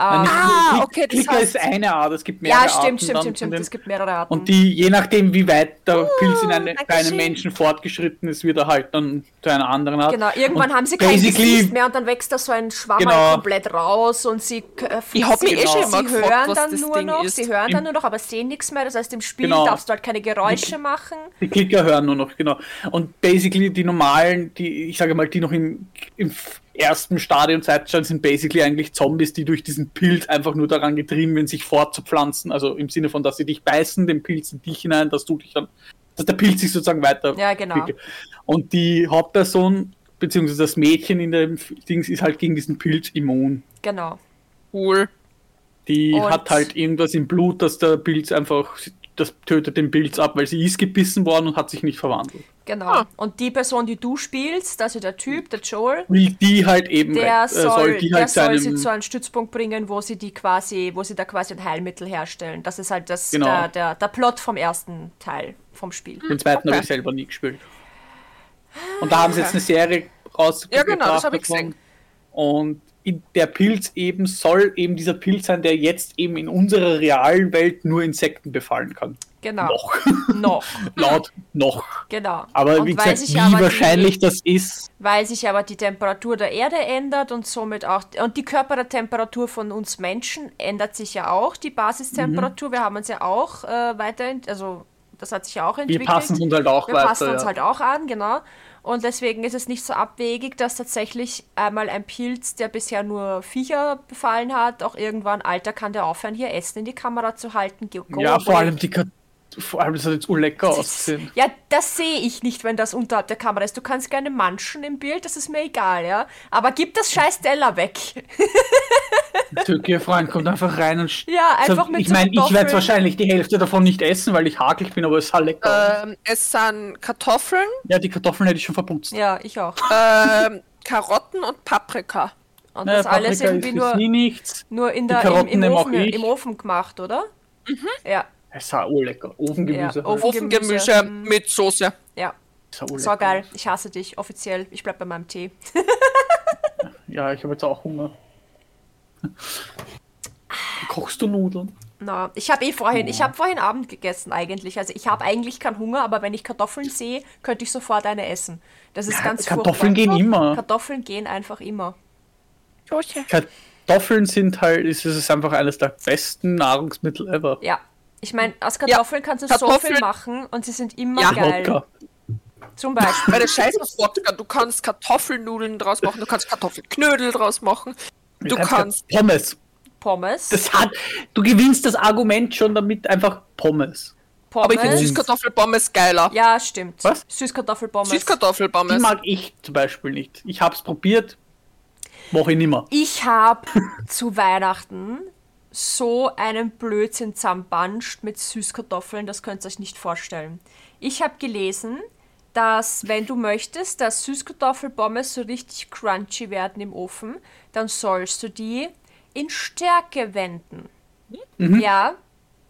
Nein, nicht- Ah, Klick- okay, das Klicker heißt- ist eine Art, es gibt mehrere Ja, stimmt, Arten stimmt, stimmt, stimmt. Es gibt mehrere Arten. Und die, je nachdem, wie weit der Pilz in eine, bei einem Menschen fortgeschritten ist, wird er halt dann zu einer anderen Art. Genau, irgendwann Und haben sie kein basically- Gesicht mehr und dann wächst da so ein Schwamm Genau. halt komplett raus und sie äh, Ich hab mich sie, eh schon sie immer gefragt, hören was dann das nur Ding noch, ist. sie hören dann nur noch, aber sehen nichts mehr. Das heißt, im Spiel Genau. darfst du halt keine Geräusche machen. Die Klicker hören nur noch, genau. Und basically die normalen, die, ich sage mal, die noch im, im ersten Stadium Zeitstand sind basically eigentlich Zombies, die durch diesen Pilz einfach nur daran getrieben werden, sich fortzupflanzen. Also im Sinne von, dass sie dich beißen, den Pilz in dich hinein, dass du dich dann, dass der Pilz sich sozusagen weiter Ja, genau. Und die Hauptperson, beziehungsweise das Mädchen in dem Dings, ist halt gegen diesen Pilz immun. Genau. Cool. Die Und- hat halt irgendwas im Blut, dass der Pilz einfach, das tötet den Pilz ab, weil sie ist gebissen worden und hat sich nicht verwandelt. Genau. Ah. Und die Person, die du spielst, also der Typ, der Joel, Will die halt eben, der äh, soll, die der halt soll sie zu einem Stützpunkt bringen, wo sie die quasi, wo sie da quasi ein Heilmittel herstellen. Das ist halt das, Genau. der, der, der Plot vom ersten Teil vom Spiel. den zweiten habe Okay. ich selber nie gespielt. Und da haben sie jetzt eine Serie rausgebracht. Ja, genau, das hab ich gesehen. Und der Pilz eben soll eben dieser Pilz sein, der jetzt eben in unserer realen Welt nur Insekten befallen kann. Genau. Noch. Noch. Laut noch. Genau. Aber Und wie gesagt, sich wie aber die- wahrscheinlich das ist, weil sich aber die Temperatur der Erde ändert und somit auch und die Körpertemperatur von uns Menschen ändert sich ja auch, die Basistemperatur. Mhm. Wir haben uns ja auch äh, weiterhin, also das hat sich ja auch wir entwickelt. passen uns halt auch Wir weiter. passen uns ja. halt auch an, genau. Und deswegen ist es nicht so abwegig, dass tatsächlich einmal ein Pilz, der bisher nur Viecher befallen hat, auch irgendwann, Alter, kann der aufhören, hier Essen in die Kamera zu halten. Go ja, vor allem die Kat vor allem das hat jetzt urlecker ausgesehen. Ja, das sehe ich nicht, wenn das unterhalb der Kamera ist. Du kannst gerne manchen im Bild, das ist mir egal, ja. Aber gib das scheiß Teller weg. Türkei Freund kommt einfach rein und Ja, einfach mit Ich so meine, ich werde wahrscheinlich die Hälfte davon nicht essen, weil ich hakelig bin, aber es sah lecker aus. Ähm, es sind Kartoffeln, Ja, die Kartoffeln hätte ich schon verputzt. Ja, ich auch. ähm, Karotten und Paprika. Und Naja, das alles Paprika irgendwie ist nur, jetzt nie nichts. nur in der, im, im, Ofen, ich. im Ofen gemacht, oder? Ja, Es sah urlecker. Ofengemüse. Ja. Ofengemüse. Ofengemüse Mhm. mit Soße. ja. Es sah urlecker So geil. Ich hasse dich, offiziell. Ich bleib bei meinem Tee. Ja, ich habe jetzt auch Hunger. Kochst du Nudeln? Na, ich habe eh vorhin, ich habe vorhin Abend gegessen eigentlich. Also ich habe eigentlich keinen Hunger, aber wenn ich Kartoffeln sehe, könnte ich sofort eine essen. Das ist ganz Kartoffeln furchtbar. gehen immer. Kartoffeln gehen einfach immer. Soße. Kartoffeln sind halt, es ist einfach eines der besten Nahrungsmittel ever. Ja. Ich meine, aus Kartoffeln kannst du so Kartoffeln- viel machen und sie sind immer Ja. geil. Locker. Zum Beispiel. Weil der Scheiß auf Wodka, du kannst Kartoffelnudeln draus machen, du kannst Kartoffelknödel draus machen, du kannst Pommes. Pommes. Das hat, du gewinnst das Argument schon damit einfach Pommes. Pommes. Aber ich finde Süßkartoffelpommes geiler. Ja, stimmt. Was? Süßkartoffelpommes. Die Süßkartoffelpommes. mag ich zum Beispiel nicht. Ich hab's probiert, mache ich nimmer. Ich habe zu Weihnachten so einen Blödsinn zusammenbanscht mit Süßkartoffeln, das könnt ihr euch nicht vorstellen. Ich habe gelesen, dass wenn du möchtest, dass Süßkartoffelpommes so richtig crunchy werden im Ofen, dann sollst du die in Stärke wenden. Ja?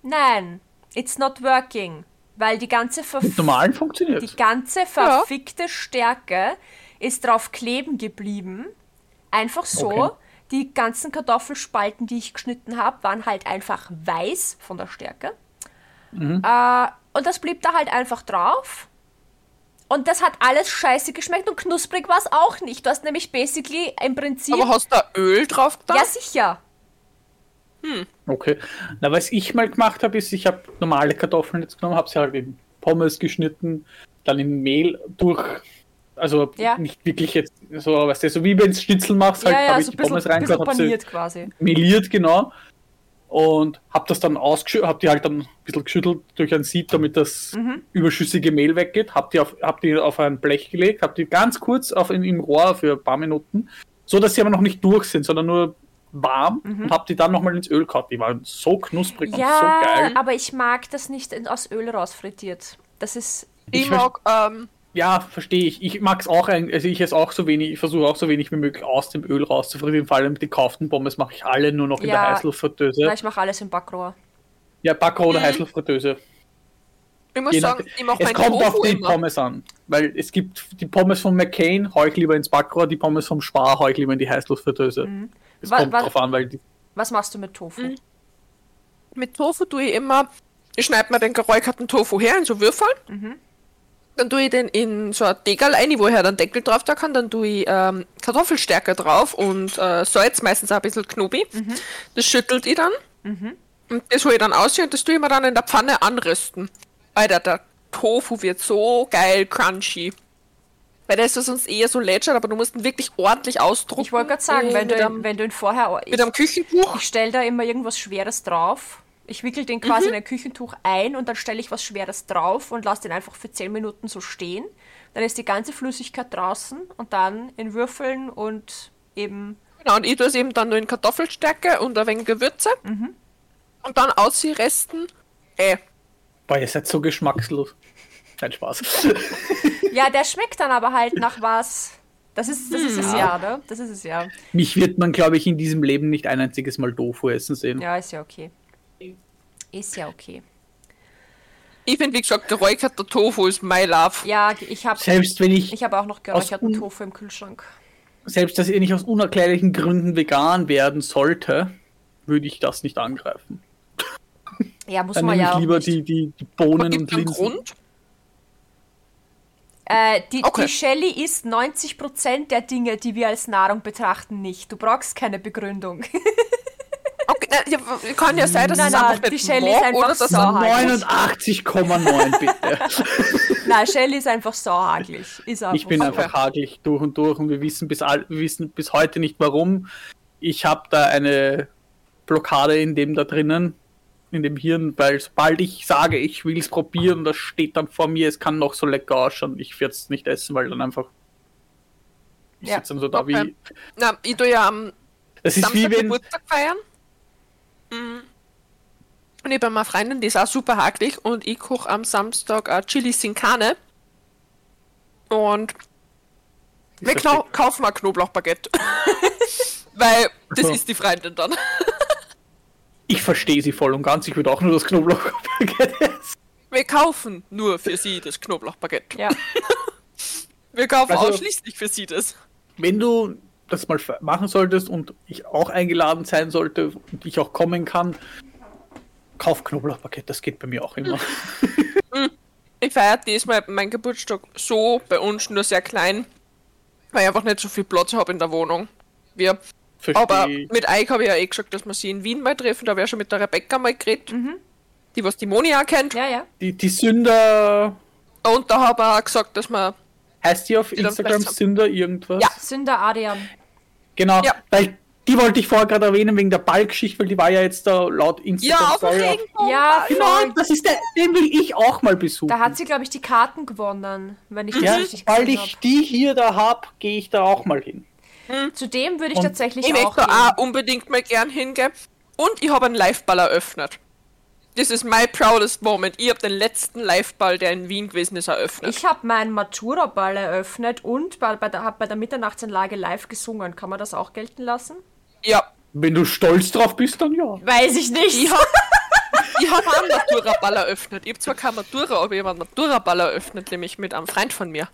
Nein, it's not working. Weil die ganze Verf normalen funktioniert die ganze verfickte Stärke ist drauf kleben geblieben. Einfach so. Okay. Die ganzen Kartoffelspalten, die ich geschnitten habe, waren halt einfach weiß von der Stärke. Mhm. Äh, und das blieb da halt einfach drauf. Und das hat alles scheiße geschmeckt und knusprig war es auch nicht. Du hast nämlich basically im Prinzip. Aber hast du da Öl drauf da? ja, sicher. Okay. Na, was ich mal gemacht habe, ist, ich habe normale Kartoffeln jetzt genommen, habe sie halt in Pommes geschnitten, dann in Mehl durch. Also Ja. nicht wirklich jetzt so, weißt du, so wie wenn du Schnitzel machst, halt ja, ja, habe ich so die ein bisschen, Pommes reingehört, habe sie quasi. meliert, genau. Und habe das dann ausgeschüttelt, habe die halt dann ein bisschen geschüttelt durch ein Sieb, damit das Mhm. überschüssige Mehl weggeht. Habe die, auf, hab die auf ein Blech gelegt, habe die ganz kurz auf, in, im Rohr für ein paar Minuten, so dass sie aber noch nicht durch sind, sondern nur warm und habe die dann nochmal ins Öl gehauen. Die waren so knusprig und so Ja, geil. aber ich mag das nicht aus Öl rausfrittiert. Das ist. Ich Ich mag, ähm, Ja, verstehe ich. Ich mag es auch, ein- also ich esse auch so wenig, ich versuche auch so wenig wie möglich aus dem Öl rauszufrieren. Vor allem die kauften Pommes mache ich alle nur noch in Ja. der Heißluftfritteuse. Na, ich mache alles im Backrohr. Ja, Backrohr oder Mhm. Heißluftfritteuse. ich muss Je sagen, nach- ich mache es kommt auf Tofu die immer. Pommes an. Weil es gibt die Pommes von McCain, hau ich lieber ins Backrohr, die Pommes vom Spar hau ich lieber in die Heißluftfritteuse. Es Mhm. Wa- kommt wa- drauf an, weil die, Was machst du mit Tofu? Mhm. Mit Tofu tue ich immer, ich schneide mir den geräucherten Tofu her in so Würfel. Dann tue ich den in so ein Deckel ein, wo ich halt einen Deckel drauf da kann. Dann tue ich ähm, Kartoffelstärke drauf und äh, Salz, meistens auch ein bisschen Knobi. Das schüttelt ich dann. Und das hole ich dann aus und das tue ich mir dann in der Pfanne anrösten. Alter, der Tofu wird so geil crunchy. Weil der ist ja sonst eher so lätschert, aber du musst ihn wirklich ordentlich ausdrucken. Ich wollte gerade sagen, äh, wenn du, einem, wenn du ihn vorher. Ich, mit einem Küchentuch. ich stelle da immer irgendwas Schweres drauf. Ich wickel den quasi in ein Küchentuch ein und dann stelle ich was Schweres drauf und lasse den einfach für 10 Minuten so stehen. Dann ist die ganze Flüssigkeit draußen und dann in Würfeln und eben. Genau, und ich tue es eben dann nur in Kartoffelstärke und ein wenig Gewürze. Und dann aus die Resten. Äh, boah, ihr seid so geschmackslos. Kein Spaß. Ja, der schmeckt dann aber halt nach was. Das ist, das ist es ja, ne? Das ist es ja. Mich wird man, glaube ich, in diesem Leben nicht ein einziges Mal Tofu essen sehen. Ja, ist ja okay. Ist ja okay. ich finde, wie gesagt, geräucherter Tofu ist my love. Ja, ich habe Selbst wenn ich, ich hab auch noch geräucherten Tofu im Kühlschrank. selbst dass ich nicht aus unerklärlichen Gründen vegan werden sollte, würde ich das nicht angreifen. Ja, muss Dann man nehme ja ich lieber die, die, die Bohnen und Linsen. Grund? Äh, die, Okay. die Shelly isst 90% der Dinge, die wir als Nahrung betrachten, nicht. Du brauchst keine Begründung. Okay, na, ja, kann ja sein, dass Nein, es nein, einfach die Shelly ist einfach so hart. 89,9 bitte. Nein, Shelly ist einfach sauhaglich. Ist einfach Ich bin so. einfach hagelig durch und durch und wir wissen bis, all, wir wissen bis heute nicht warum. Ich habe da eine Blockade in dem da drinnen, in dem Hirn, weil sobald ich sage, ich will es probieren, das steht dann vor mir, es kann noch so lecker ausschauen, ich werde es nicht essen, weil dann einfach. Ich Ja, sitze dann so da okay. wie. Na, ich tue ja am Das ist wie Samstag wenn. Geburtstag feiern. Mhm. Und ich habe eine Freundin, die ist auch super hakelig und ich koche am Samstag äh, Chili sin Carne. Und wir knau- kaufen ein Knoblauchbaguette. Weil das Ja. ist die Freundin dann. Ich verstehe sie voll und ganz, ich würde auch nur das Knoblauch essen. Wir kaufen nur für sie das Knoblauchbaguette. Ja. Wir kaufen Also- ausschließlich für sie das. Wenn du das mal machen solltest und ich auch eingeladen sein sollte und ich auch kommen kann, kauf Knoblauchpaket, das geht bei mir auch immer. Ich feiere diesmal meinen Geburtstag so bei uns nur sehr klein, weil ich einfach nicht so viel Platz habe in der Wohnung. Wir Aber mit Eik habe ich ja eh gesagt, dass wir sie in Wien mal treffen. Da ja schon mit der Rebecca mal geredet. Die, was die Moni auch kennt. ja, ja. Die, die Sünder Und da habe ich auch gesagt, dass wir. Heißt die auf Instagram Sünder irgendwas? Ja. Sünder Adrian. Genau, Ja. weil die wollte ich vorher gerade erwähnen wegen der Ballgeschichte, weil die war ja jetzt da laut Instagram. Ja, auf dem Regenbogen. Ja, Genau, voll. das ist der, den will ich auch mal besuchen. Da hat sie, glaube ich, die Karten gewonnen, wenn ich das ja, richtig weil ich die hier da hab, gehe ich da auch mal hin. habe. Zudem würde ich Und tatsächlich Ich auch möchte da auch unbedingt mal gern hingehen. Und ich habe einen Liveball eröffnet. Das ist my proudest moment. Ich habe den letzten Liveball, der in Wien gewesen ist, eröffnet. Ich habe meinen Matura-Ball eröffnet und bei, bei der, habe bei der Mitternachtsanlage live gesungen. Kann man das auch gelten lassen? ja. Wenn du stolz drauf bist, dann ja. Weiß ich nicht. Ich habe hab auch einen Matura-Ball eröffnet. Ich habe zwar keinen Matura, aber ich habe einen Matura-Ball eröffnet, nämlich mit einem Freund von mir.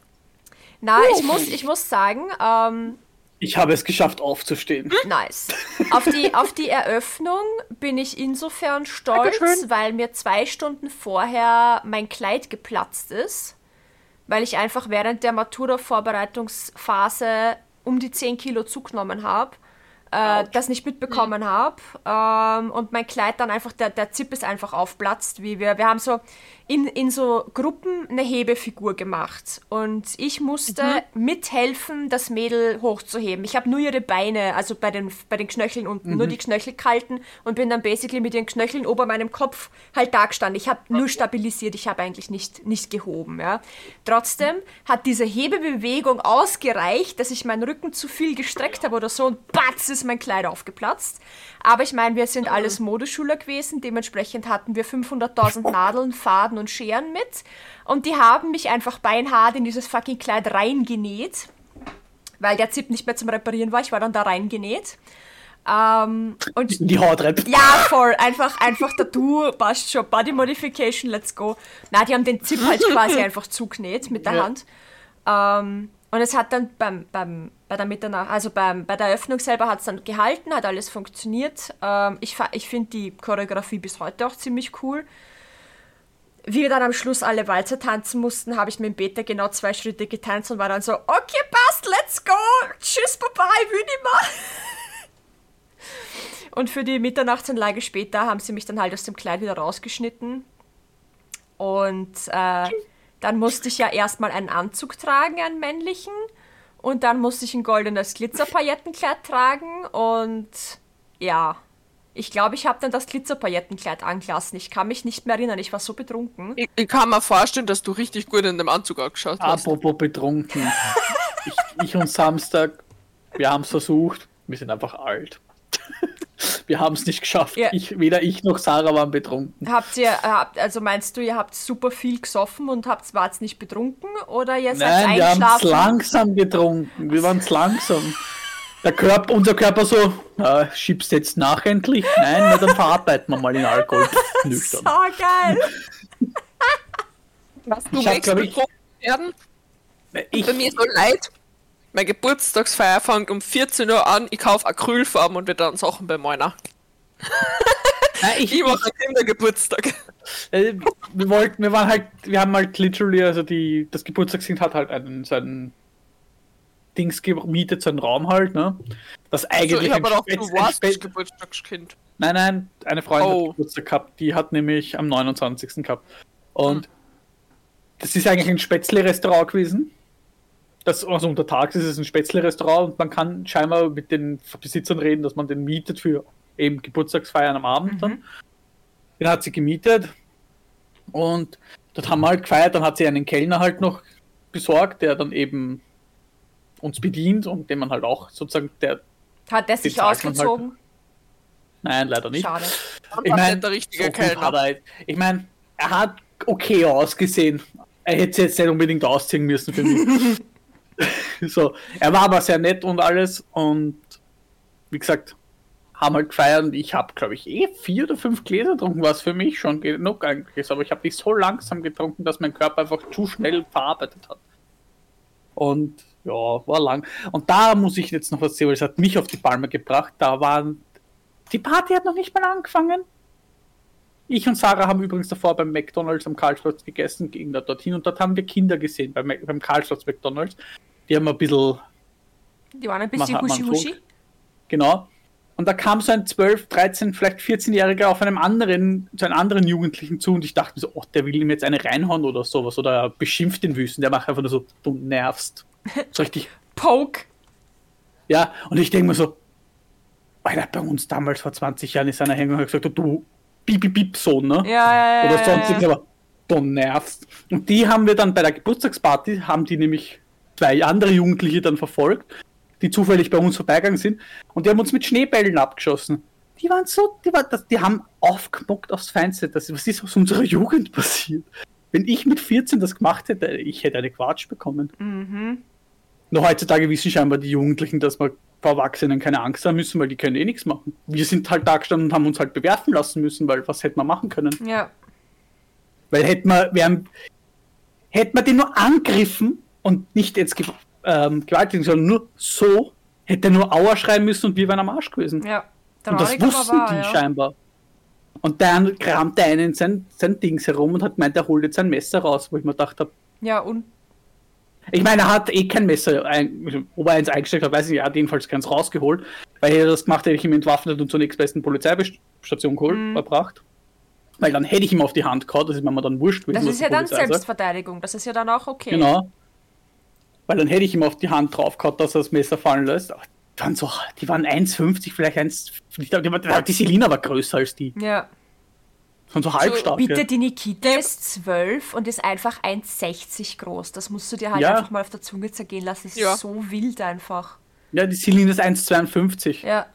Na, ich muss, ich muss sagen, ähm, Ich habe es geschafft aufzustehen. nice. Auf die, auf die Eröffnung bin ich insofern stolz, Dankeschön. weil mir zwei Stunden vorher mein Kleid geplatzt ist. Weil ich einfach während der Matura-Vorbereitungsphase um die 10 Kilo zugenommen habe. Äh, das nicht mitbekommen habe ähm, und mein Kleid dann einfach, der, der Zip ist einfach aufplatzt, wie wir, wir haben so in, in so Gruppen eine Hebefigur gemacht und ich musste mithelfen, das Mädel hochzuheben. Ich habe nur ihre Beine, also bei den, bei den Knöcheln unten, nur die Knöchel gehalten und bin dann basically mit den Knöcheln ober meinem Kopf halt da gestanden. Ich habe nur stabilisiert, ich habe eigentlich nicht, nicht gehoben. Ja. Trotzdem hat diese Hebebewegung ausgereicht, dass ich meinen Rücken zu viel gestreckt habe oder so und batz ist mein Kleid aufgeplatzt. Aber ich meine, wir sind alles Modeschüler gewesen, dementsprechend hatten wir 500.000 Nadeln, Faden und Scheren mit und die haben mich einfach beinhart in dieses fucking Kleid reingenäht, weil der Zip nicht mehr zum Reparieren war. Ich war dann da reingenäht. Ähm, und In die Haut rein. ja, voll. Einfach, einfach Tattoo, passt schon. Body Modification, let's go. Na, die haben den Zip halt quasi einfach zugenäht mit der Ja. Hand. Ähm, und es hat dann beim, beim, bei der Mitternacht, also beim, bei der Eröffnung selber hat es dann gehalten, hat alles funktioniert. Ähm, ich ich finde die Choreografie bis heute auch ziemlich cool. Wie wir dann am Schluss alle Walzer tanzen mussten, habe ich mit dem Beta genau zwei Schritte getanzt und war dann so, okay, passt, let's go, tschüss, Papa, ich will nicht. Und für die Mitternachtsanlage später haben sie mich dann halt aus dem Kleid wieder rausgeschnitten. Und äh, dann musste ich ja erstmal einen Anzug tragen, einen männlichen. Und dann musste ich ein goldenes Glitzerpaillettenkleid tragen. Und ja, ich glaube, ich habe dann das Glitzerpaillettenkleid angelassen. Ich kann mich nicht mehr erinnern, ich war so betrunken. Ich, ich kann mir vorstellen, dass du richtig gut in dem Anzug angeschaut hast. Apropos betrunken. ich, ich und Samstag, wir haben es versucht. Wir sind einfach alt. Wir haben es nicht geschafft. Ja. Ich, weder ich noch Sarah waren betrunken. Habt ihr, habt, also meinst du, ihr habt super viel gesoffen und habt wart nicht betrunken? Oder ihr seid Nein, wir haben es langsam getrunken. Wir waren es langsam. Der Körper, unser Körper so, äh, schiebst jetzt nach endlich? Nein, na, dann verarbeiten wir mal den Alkohol So nüchtern. geil! Was, du Ich hab, möchtest betrunken werden? Ich, Bei mir so leid. Meine Geburtstagsfeier fängt um 14 Uhr an. Ich kaufe Acrylfarben und wir dann Sachen bei meiner. nein, ich, Ich mache Kindergeburtstag. Äh, wir wollten, wir waren halt, wir haben halt literally, also die, das Geburtstagskind hat halt einen, so einen Dings gemietet, so einen Raum halt, ne? Das eigentlich ich ein habe auch Spätz- du warst das Geburtstagskind. Nein, nein, eine Freundin Oh. hat Geburtstag gehabt, die hat nämlich am 29. gehabt. Und das ist eigentlich ein Spätzle-Restaurant gewesen. Das, also untertags ist es ein Spätzle-Restaurant und man kann scheinbar mit den Besitzern reden, dass man den mietet für eben Geburtstagsfeiern am Abend dann. Den hat sie gemietet und dort haben wir halt gefeiert, dann hat sie einen Kellner halt noch besorgt, der dann eben uns bedient und den man halt auch sozusagen, der, Hat der sich halt. ausgezogen? nein, leider nicht. Schade. Ich meine, der richtige so Kellner. hat er, ich meine, er hat okay ausgesehen. Er hätte jetzt nicht unbedingt ausziehen müssen für mich. so, er war aber sehr nett und alles und wie gesagt, haben halt gefeiert und ich habe, glaube ich, eh vier oder fünf Gläser getrunken, was für mich schon genug eigentlich ist, aber ich habe die so langsam getrunken, dass mein Körper einfach zu schnell verarbeitet hat. Und ja, war lang. Und da muss ich jetzt noch was sehen, weil es hat mich auf die Palme gebracht. Da waren die Party hat noch nicht mal angefangen. Ich und Sarah haben übrigens davor beim McDonalds am Karlsplatz gegessen, gingen da dorthin und dort haben wir Kinder gesehen beim, beim Karlsplatz McDonalds. Die haben ein bisschen, Die waren ein bisschen huschi-huschi. genau. Und da kam so ein 12, 13, vielleicht 14-Jähriger auf einem anderen, zu einem anderen Jugendlichen zu und ich dachte mir so, oh, der will ihm jetzt eine reinhauen oder sowas oder er beschimpft den Wüsten. Der macht einfach nur so, du nervst. So richtig, Poke. ja. Und ich denke mir so, Alter, bei uns damals vor 20 Jahren ist einer hängen und hat gesagt, du, bip, bip, bip, Sohn, ne? Ja, ja, ja. Oder ja, sonstiges, ja. aber du nervst. Und die haben wir dann bei der Geburtstagsparty, haben die nämlich zwei andere Jugendliche dann verfolgt, die zufällig bei uns vorbeigegangen sind und die haben uns mit Schneebällen abgeschossen. Die waren so, die, war, die haben aufgemockt aufs Feinste. Das, was ist aus unserer Jugend passiert? Wenn ich mit 14 das gemacht hätte, ich hätte eine Quatsch bekommen. Mhm. Nur heutzutage wissen scheinbar die Jugendlichen, dass wir vor Erwachsenen keine Angst haben müssen, weil die können eh nichts machen. Wir sind halt da gestanden und haben uns halt bewerfen lassen müssen, weil was hätten wir machen können? Ja. Weil hätten wir, wir haben, hätten wir den nur angriffen und nicht jetzt ge ähm, gewaltigen, sondern nur so, hätte er nur Aua schreien müssen und wir wären am Arsch gewesen. Ja. und das wussten wahr, die ja. scheinbar. Und dann kramte einer in sein, sein Dings herum und hat gemeint, er holt jetzt ein Messer raus, wo ich mir gedacht habe, Ja, und ich meine, er hat eh kein Messer, ein, ob er eins eingesteckt hat, weiß ich nicht, er hat jedenfalls keins rausgeholt. Weil hätte er das gemacht, hätte ich ihn entwaffnet und zur nächstbesten Polizeistation geholt, Mhm. verbracht. Weil dann hätte ich ihm auf die Hand gehauen, das ist mir dann wurscht gewesen. das ist ja dann Polizei sagt. Selbstverteidigung. Das ist ja dann auch okay. Genau. Weil dann hätte ich ihm auf die Hand drauf gehabt, dass er das Messer fallen lässt. Ach, die waren so, die waren 1,50, vielleicht 1, ich glaub, die, war- die Selina war größer als die. Ja. Von so halbstark. Bitte, die Nikita ist 12 und ist einfach 1,60 groß. Das musst du dir halt Ja. einfach mal auf der Zunge zergehen lassen. Das ist Ja. so wild einfach. Ja, die Selina ist 1,52. Ja.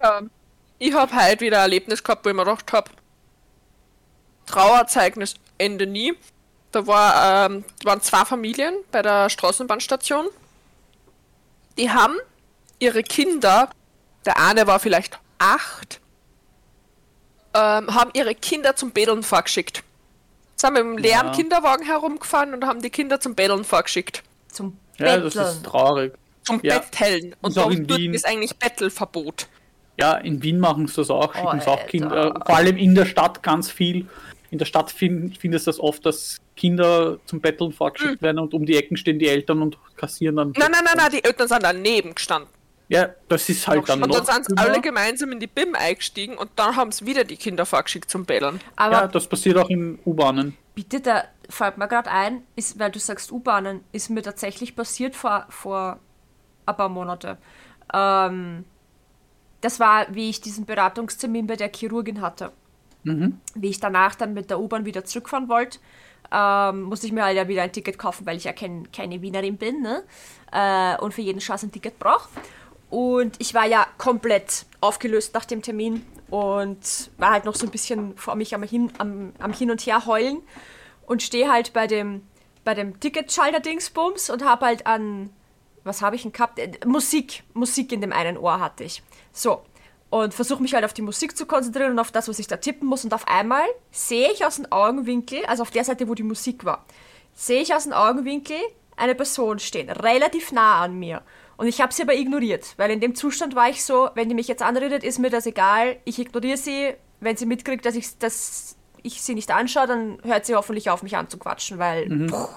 Ähm, ich habe heute wieder ein Erlebnis gehabt, wo ich mir gedacht habe, Trauerzeugnis Ende nie. Da war, ähm, waren zwei Familien bei der Straßenbahnstation. Die haben ihre Kinder, der eine war vielleicht acht, ähm, haben ihre Kinder zum Betteln vorgeschickt. Sind mit dem leeren Ja. Kinderwagen herumgefahren und haben die Kinder zum Betteln vorgeschickt. Zum Ja, Betteln. das ist traurig. Zum Ja. Betteln. Und Wien. ist eigentlich Bettelverbot. Ja, in Wien machen sie das auch, schicken sie auch. Kinder, vor allem in der Stadt ganz viel. In der Stadt find, findest du das oft, dass Kinder zum Betteln vorgeschickt werden und um die Ecken stehen die Eltern und kassieren dann. Nein, nein, nein, nein, die Eltern sind daneben gestanden. Ja, das ist halt dann Und noch. dann sind sie alle gemeinsam in die BIM eingestiegen und dann haben sie wieder die Kinder vorgeschickt zum Bellern. Aber ja, das passiert auch in U-Bahnen. bitte, da fällt mir gerade ein, ist, weil du sagst U-Bahnen, ist mir tatsächlich passiert vor, vor ein paar Monate. Ähm, das war, wie ich diesen Beratungstermin bei der Chirurgin hatte. Wie ich danach dann mit der U-Bahn wieder zurückfahren wollte, ähm, musste ich mir halt ja wieder ein Ticket kaufen, weil ich ja kein, keine Wienerin bin ne? äh, und für jeden Schatz ein Ticket brauche. Und ich war ja komplett aufgelöst nach dem Termin und war halt noch so ein bisschen vor mich am Hin, am, am Hin und Her heulen und stehe halt bei dem, bei dem Ticketschalter-Dingsbums und habe halt an, was habe ich denn gehabt? Äh, Musik, Musik in dem einen Ohr hatte ich. So. Und versuche mich halt auf die Musik zu konzentrieren und auf das, was ich da tippen muss. Und auf einmal sehe ich aus dem Augenwinkel, also auf der Seite, wo die Musik war, sehe ich aus dem Augenwinkel eine Person stehen, relativ nah an mir. Und ich habe sie aber ignoriert, weil in dem Zustand war ich so, wenn die mich jetzt anredet, ist mir das egal. Ich ignoriere sie. Wenn sie mitkriegt, dass ich, dass ich sie nicht anschaue, dann hört sie hoffentlich auf, mich anzuquatschen, weil. Puh.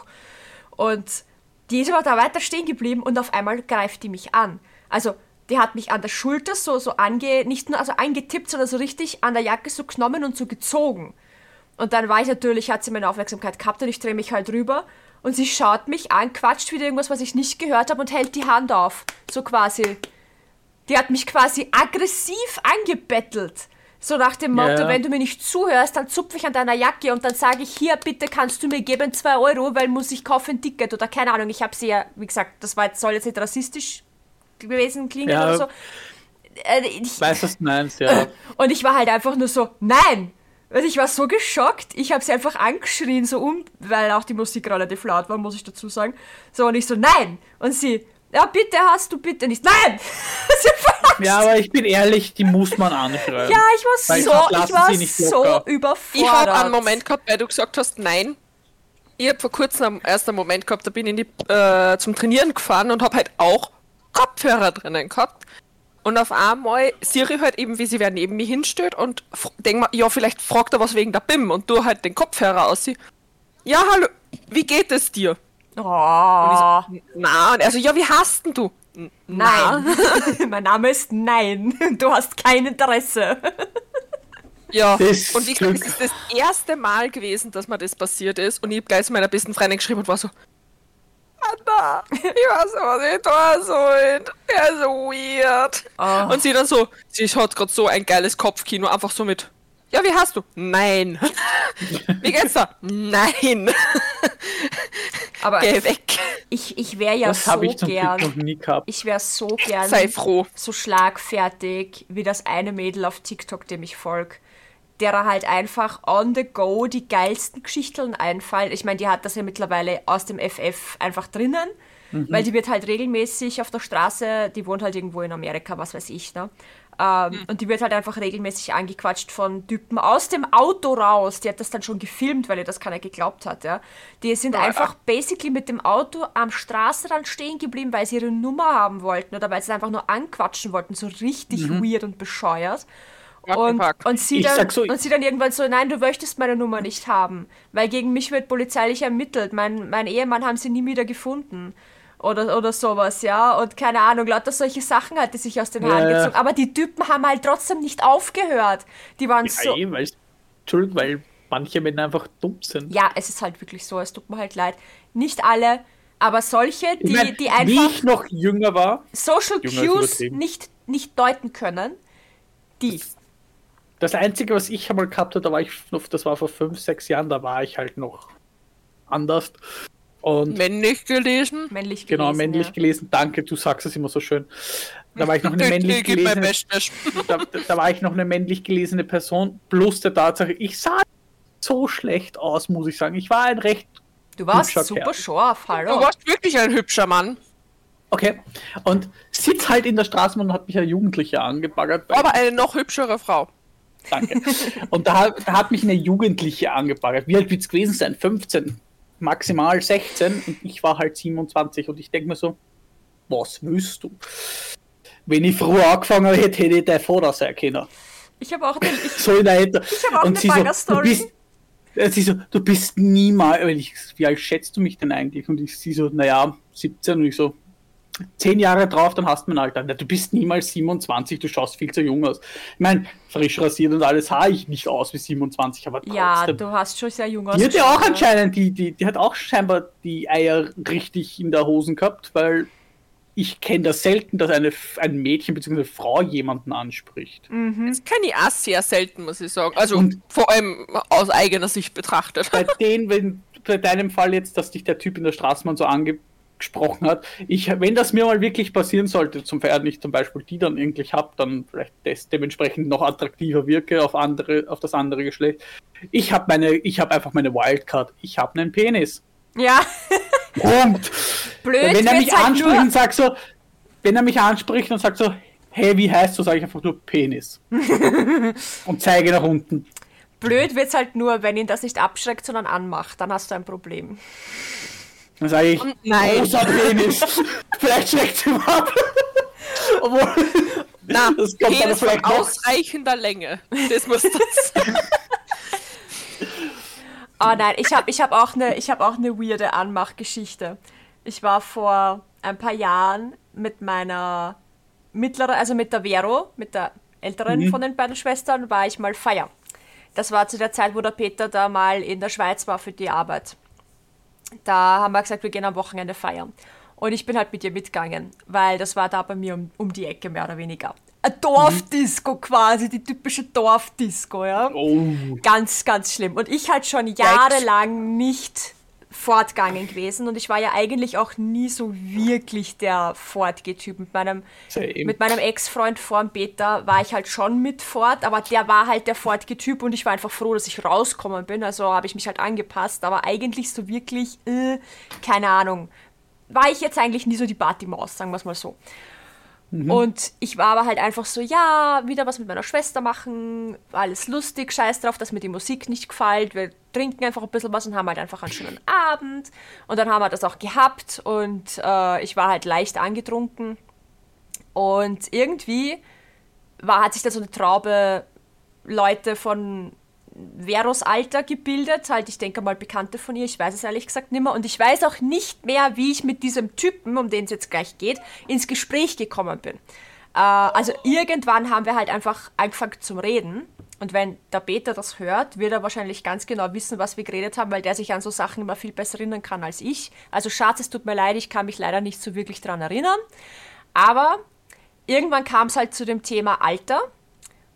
Und die ist aber da weiter stehen geblieben und auf einmal greift die mich an. Also, die hat mich an der Schulter so, so ange, nicht nur also angetippt, sondern so richtig an der Jacke so genommen und so gezogen. Und dann war ich natürlich, hat sie meine Aufmerksamkeit gehabt und ich drehe mich halt rüber und sie schaut mich an, quatscht wieder irgendwas, was ich nicht gehört habe und hält die Hand auf. So quasi. Die hat mich quasi aggressiv angebettelt. So nach dem Motto, Ja. wenn du mir nicht zuhörst, dann zupfe ich an deiner Jacke und dann sage ich, hier, bitte kannst du mir geben 2 Euro, weil muss ich kaufen ein Ticket oder keine Ahnung. Ich habe sie ja, wie gesagt, das war jetzt, soll jetzt nicht rassistisch gewesen klingen Ja. oder so. Äh, ich, Weiß, was du meinst, ja. und ich war halt einfach nur so, nein! Also ich war so geschockt, ich habe sie einfach angeschrien, so um, weil auch die Musik relativ laut war, muss ich dazu sagen. So, und ich so, nein! Und sie, ja, bitte hast du bitte nicht. Nein! ja, aber ich bin ehrlich, die muss man anschreiben. ja, ich war Weil so, ich war so überfordert. Ich habe einen Moment gehabt, weil du gesagt hast, nein. Ich habe vor kurzem einen ersten Moment gehabt, da bin ich in die, äh, zum Trainieren gefahren und habe halt auch Kopfhörer drinnen gehabt. Und auf einmal Siri halt eben, wie sie wer neben mir hinstellt und f- denk mal, ja, vielleicht fragt er was wegen der BIM und du halt den Kopfhörer aus. Ja, hallo, wie geht es dir? Oh, Und ich so, na, und er so, ja, wie hast denn du? Nein. mein Name ist Nein. Du hast kein Interesse. Ja, Das und wie gesagt, Glück. es ist das erste Mal gewesen, dass mir das passiert ist. Und ich hab gleich zu meiner besten Freundin geschrieben und war so, Anna, ich weiß nicht, was ich tun soll. Er ist so weird. Oh. Und sie dann so, sie hat gerade so ein geiles Kopfkino, einfach so mit, ja, wie hast du? Nein. wie geht's da? Nein. Aber Geh weg. ich, ich wäre ja Das so habe ich gern. nie gehabt. Ich wäre so gern Sei froh. so schlagfertig wie das eine Mädel auf TikTok, dem ich folge. Der halt einfach on the go die geilsten Geschichten einfallen. Ich meine, die hat das ja mittlerweile aus dem FF einfach drinnen, weil die wird halt regelmäßig auf der Straße, die wohnt halt irgendwo in Amerika, was weiß ich, ne? Ähm, Und die wird halt einfach regelmäßig angequatscht von Typen aus dem Auto raus. Die hat das dann schon gefilmt, weil ihr das keiner geglaubt hat, ja. Die sind einfach basically mit dem Auto am Straßenrand stehen geblieben, weil sie ihre Nummer haben wollten oder weil sie es einfach nur anquatschen wollten. So richtig weird und bescheuert. Und, und, sie dann, so- und sie dann irgendwann so, nein, du möchtest meine Nummer nicht haben, weil gegen mich wird polizeilich ermittelt. Mein, mein Ehemann haben sie nie wieder gefunden. Oder, oder sowas, ja. Und keine Ahnung, lauter solche Sachen hat die sich aus den Haaren ja. gezogen. Aber die Typen haben halt trotzdem nicht aufgehört. Die waren so. Ja, eh, weil, Entschuldigung, weil manche Männer einfach dumm sind. Ja, es ist halt wirklich so, es tut mir halt leid. Nicht alle, aber solche, die, Ich mein, die wie einfach ich noch jünger war, Social Jünger Cues nicht, nicht deuten können, die. das Einzige, was ich einmal gehabt habe, da war ich, das war vor fünf, sechs Jahren, da war ich halt noch anders. Und Männlich gelesen. Männlich genau, gelesen, männlich ja. gelesen. Danke, du sagst es immer so schön. Da war ich noch eine Ich- männlich gelesene, da, da war ich noch eine männlich gelesene Person, plus der Tatsache, ich sah so schlecht aus, muss ich sagen. Ich war ein recht Du warst Hübscher super Kerl. scharf, Du hallo. warst wirklich ein hübscher Mann. Okay. Und sitz halt in der Straßenbahn und hat mich ein Jugendlicher angebaggert. Aber eine noch hübschere Frau. Danke. Und da, da hat mich eine Jugendliche angebaggert. Wie alt wird es gewesen sein? 15, maximal 16. Und ich war halt 27. Und ich denke mir so, was willst du? Wenn ich früher angefangen hätte, hätte ich dein Vater sein können. Ich habe auch, ich, So in der Alter. hab auch eine so, Baggerstory. bist, sie so, du bist niemals, ich, wie alt schätzt du mich denn eigentlich? Und ich sie so, naja, 17 und ich so, zehn Jahre drauf, dann hast du mein Alter. Na, du bist niemals 27, du schaust viel zu jung aus. Ich meine, frisch rasiert und alles sah ich nicht aus wie 27, aber trotzdem. ja, du hast schon sehr jung die hat ja auch ausgeschaut, anscheinend, die, die, die hat auch scheinbar die Eier richtig in der Hosen gehabt, weil ich kenne das selten, dass eine, ein Mädchen bzw. Frau jemanden anspricht. Das kenne ich auch sehr selten, muss ich sagen. Also Und- vor allem aus eigener Sicht betrachtet. bei denen, wenn bei deinem Fall jetzt, dass dich der Typ in der Straßenbahn so angesprochen hat, ich, wenn das mir mal wirklich passieren sollte, zum Verein ich zum Beispiel die dann irgendwie hab, dann vielleicht des, dementsprechend noch attraktiver wirke auf andere, auf das andere Geschlecht. Ich habe meine, ich habe einfach meine Wildcard. Ich habe einen Penis. Ja, Punkt. blöd wenn er mich halt anspricht nur, und sagt so, wenn er mich anspricht und sagt so, hey, wie heißt du, sage ich einfach nur Penis. und zeige nach unten. blöd wird's halt nur, wenn ihn das nicht abschreckt, sondern anmacht. Dann hast du ein Problem. Dann sage ich, Nein. großer Penis. vielleicht schreckt ihm ab. Obwohl, Na, das kommt Penis von vielleicht noch. ausreichender Länge. Das muss das sein. Oh nein, ich habe ich hab auch eine hab auch eine weirde Anmachgeschichte. Ich war vor ein paar Jahren mit meiner mittleren, also mit der Vero, mit der älteren von den beiden Schwestern, war ich mal feiern. Das war zu der Zeit, wo der Peter da mal in der Schweiz war für die Arbeit. Da haben wir gesagt, wir gehen am Wochenende feiern. Und ich bin halt mit ihr mitgegangen, weil das war da bei mir um, um die Ecke, mehr oder weniger. Ein Dorfdisco quasi, die typische Dorfdisco, ja. Oh, Ganz, ganz schlimm. Und ich halt schon jahrelang nicht fortgegangen gewesen und ich war ja eigentlich auch nie so wirklich der Fortgeh-Typ. Mit meinem, Same. mit meinem Ex-Freund vor dem Peter war ich halt schon mit fort, aber der war halt der Fortgeh-Typ und ich war einfach froh, dass ich rausgekommen bin. Also habe ich mich halt angepasst, aber eigentlich so wirklich, äh, keine Ahnung, war ich jetzt eigentlich nie so die Partymaus, sagen wir es mal so. Und ich war aber halt einfach so, ja, wieder was mit meiner Schwester machen, alles lustig, scheiß drauf, dass mir die Musik nicht gefällt. Wir trinken einfach ein bisschen was und haben halt einfach einen schönen Abend. Und dann haben wir das auch gehabt und äh, ich war halt leicht angetrunken. Und irgendwie war, hat sich da so eine Traube Leute von Veros Alter gebildet, halt, ich denke mal Bekannte von ihr, ich weiß es ehrlich gesagt nicht mehr. Und ich weiß auch nicht mehr, wie ich mit diesem Typen, um den es jetzt gleich geht, ins Gespräch gekommen bin. Äh, also irgendwann haben wir halt einfach angefangen zum Reden. Und wenn der Peter das hört, wird er wahrscheinlich ganz genau wissen, was wir geredet haben, weil der sich an so Sachen immer viel besser erinnern kann als ich. Also Schatz, es tut mir leid, ich kann mich leider nicht so wirklich dran erinnern. Aber irgendwann kam es halt zu dem Thema Alter.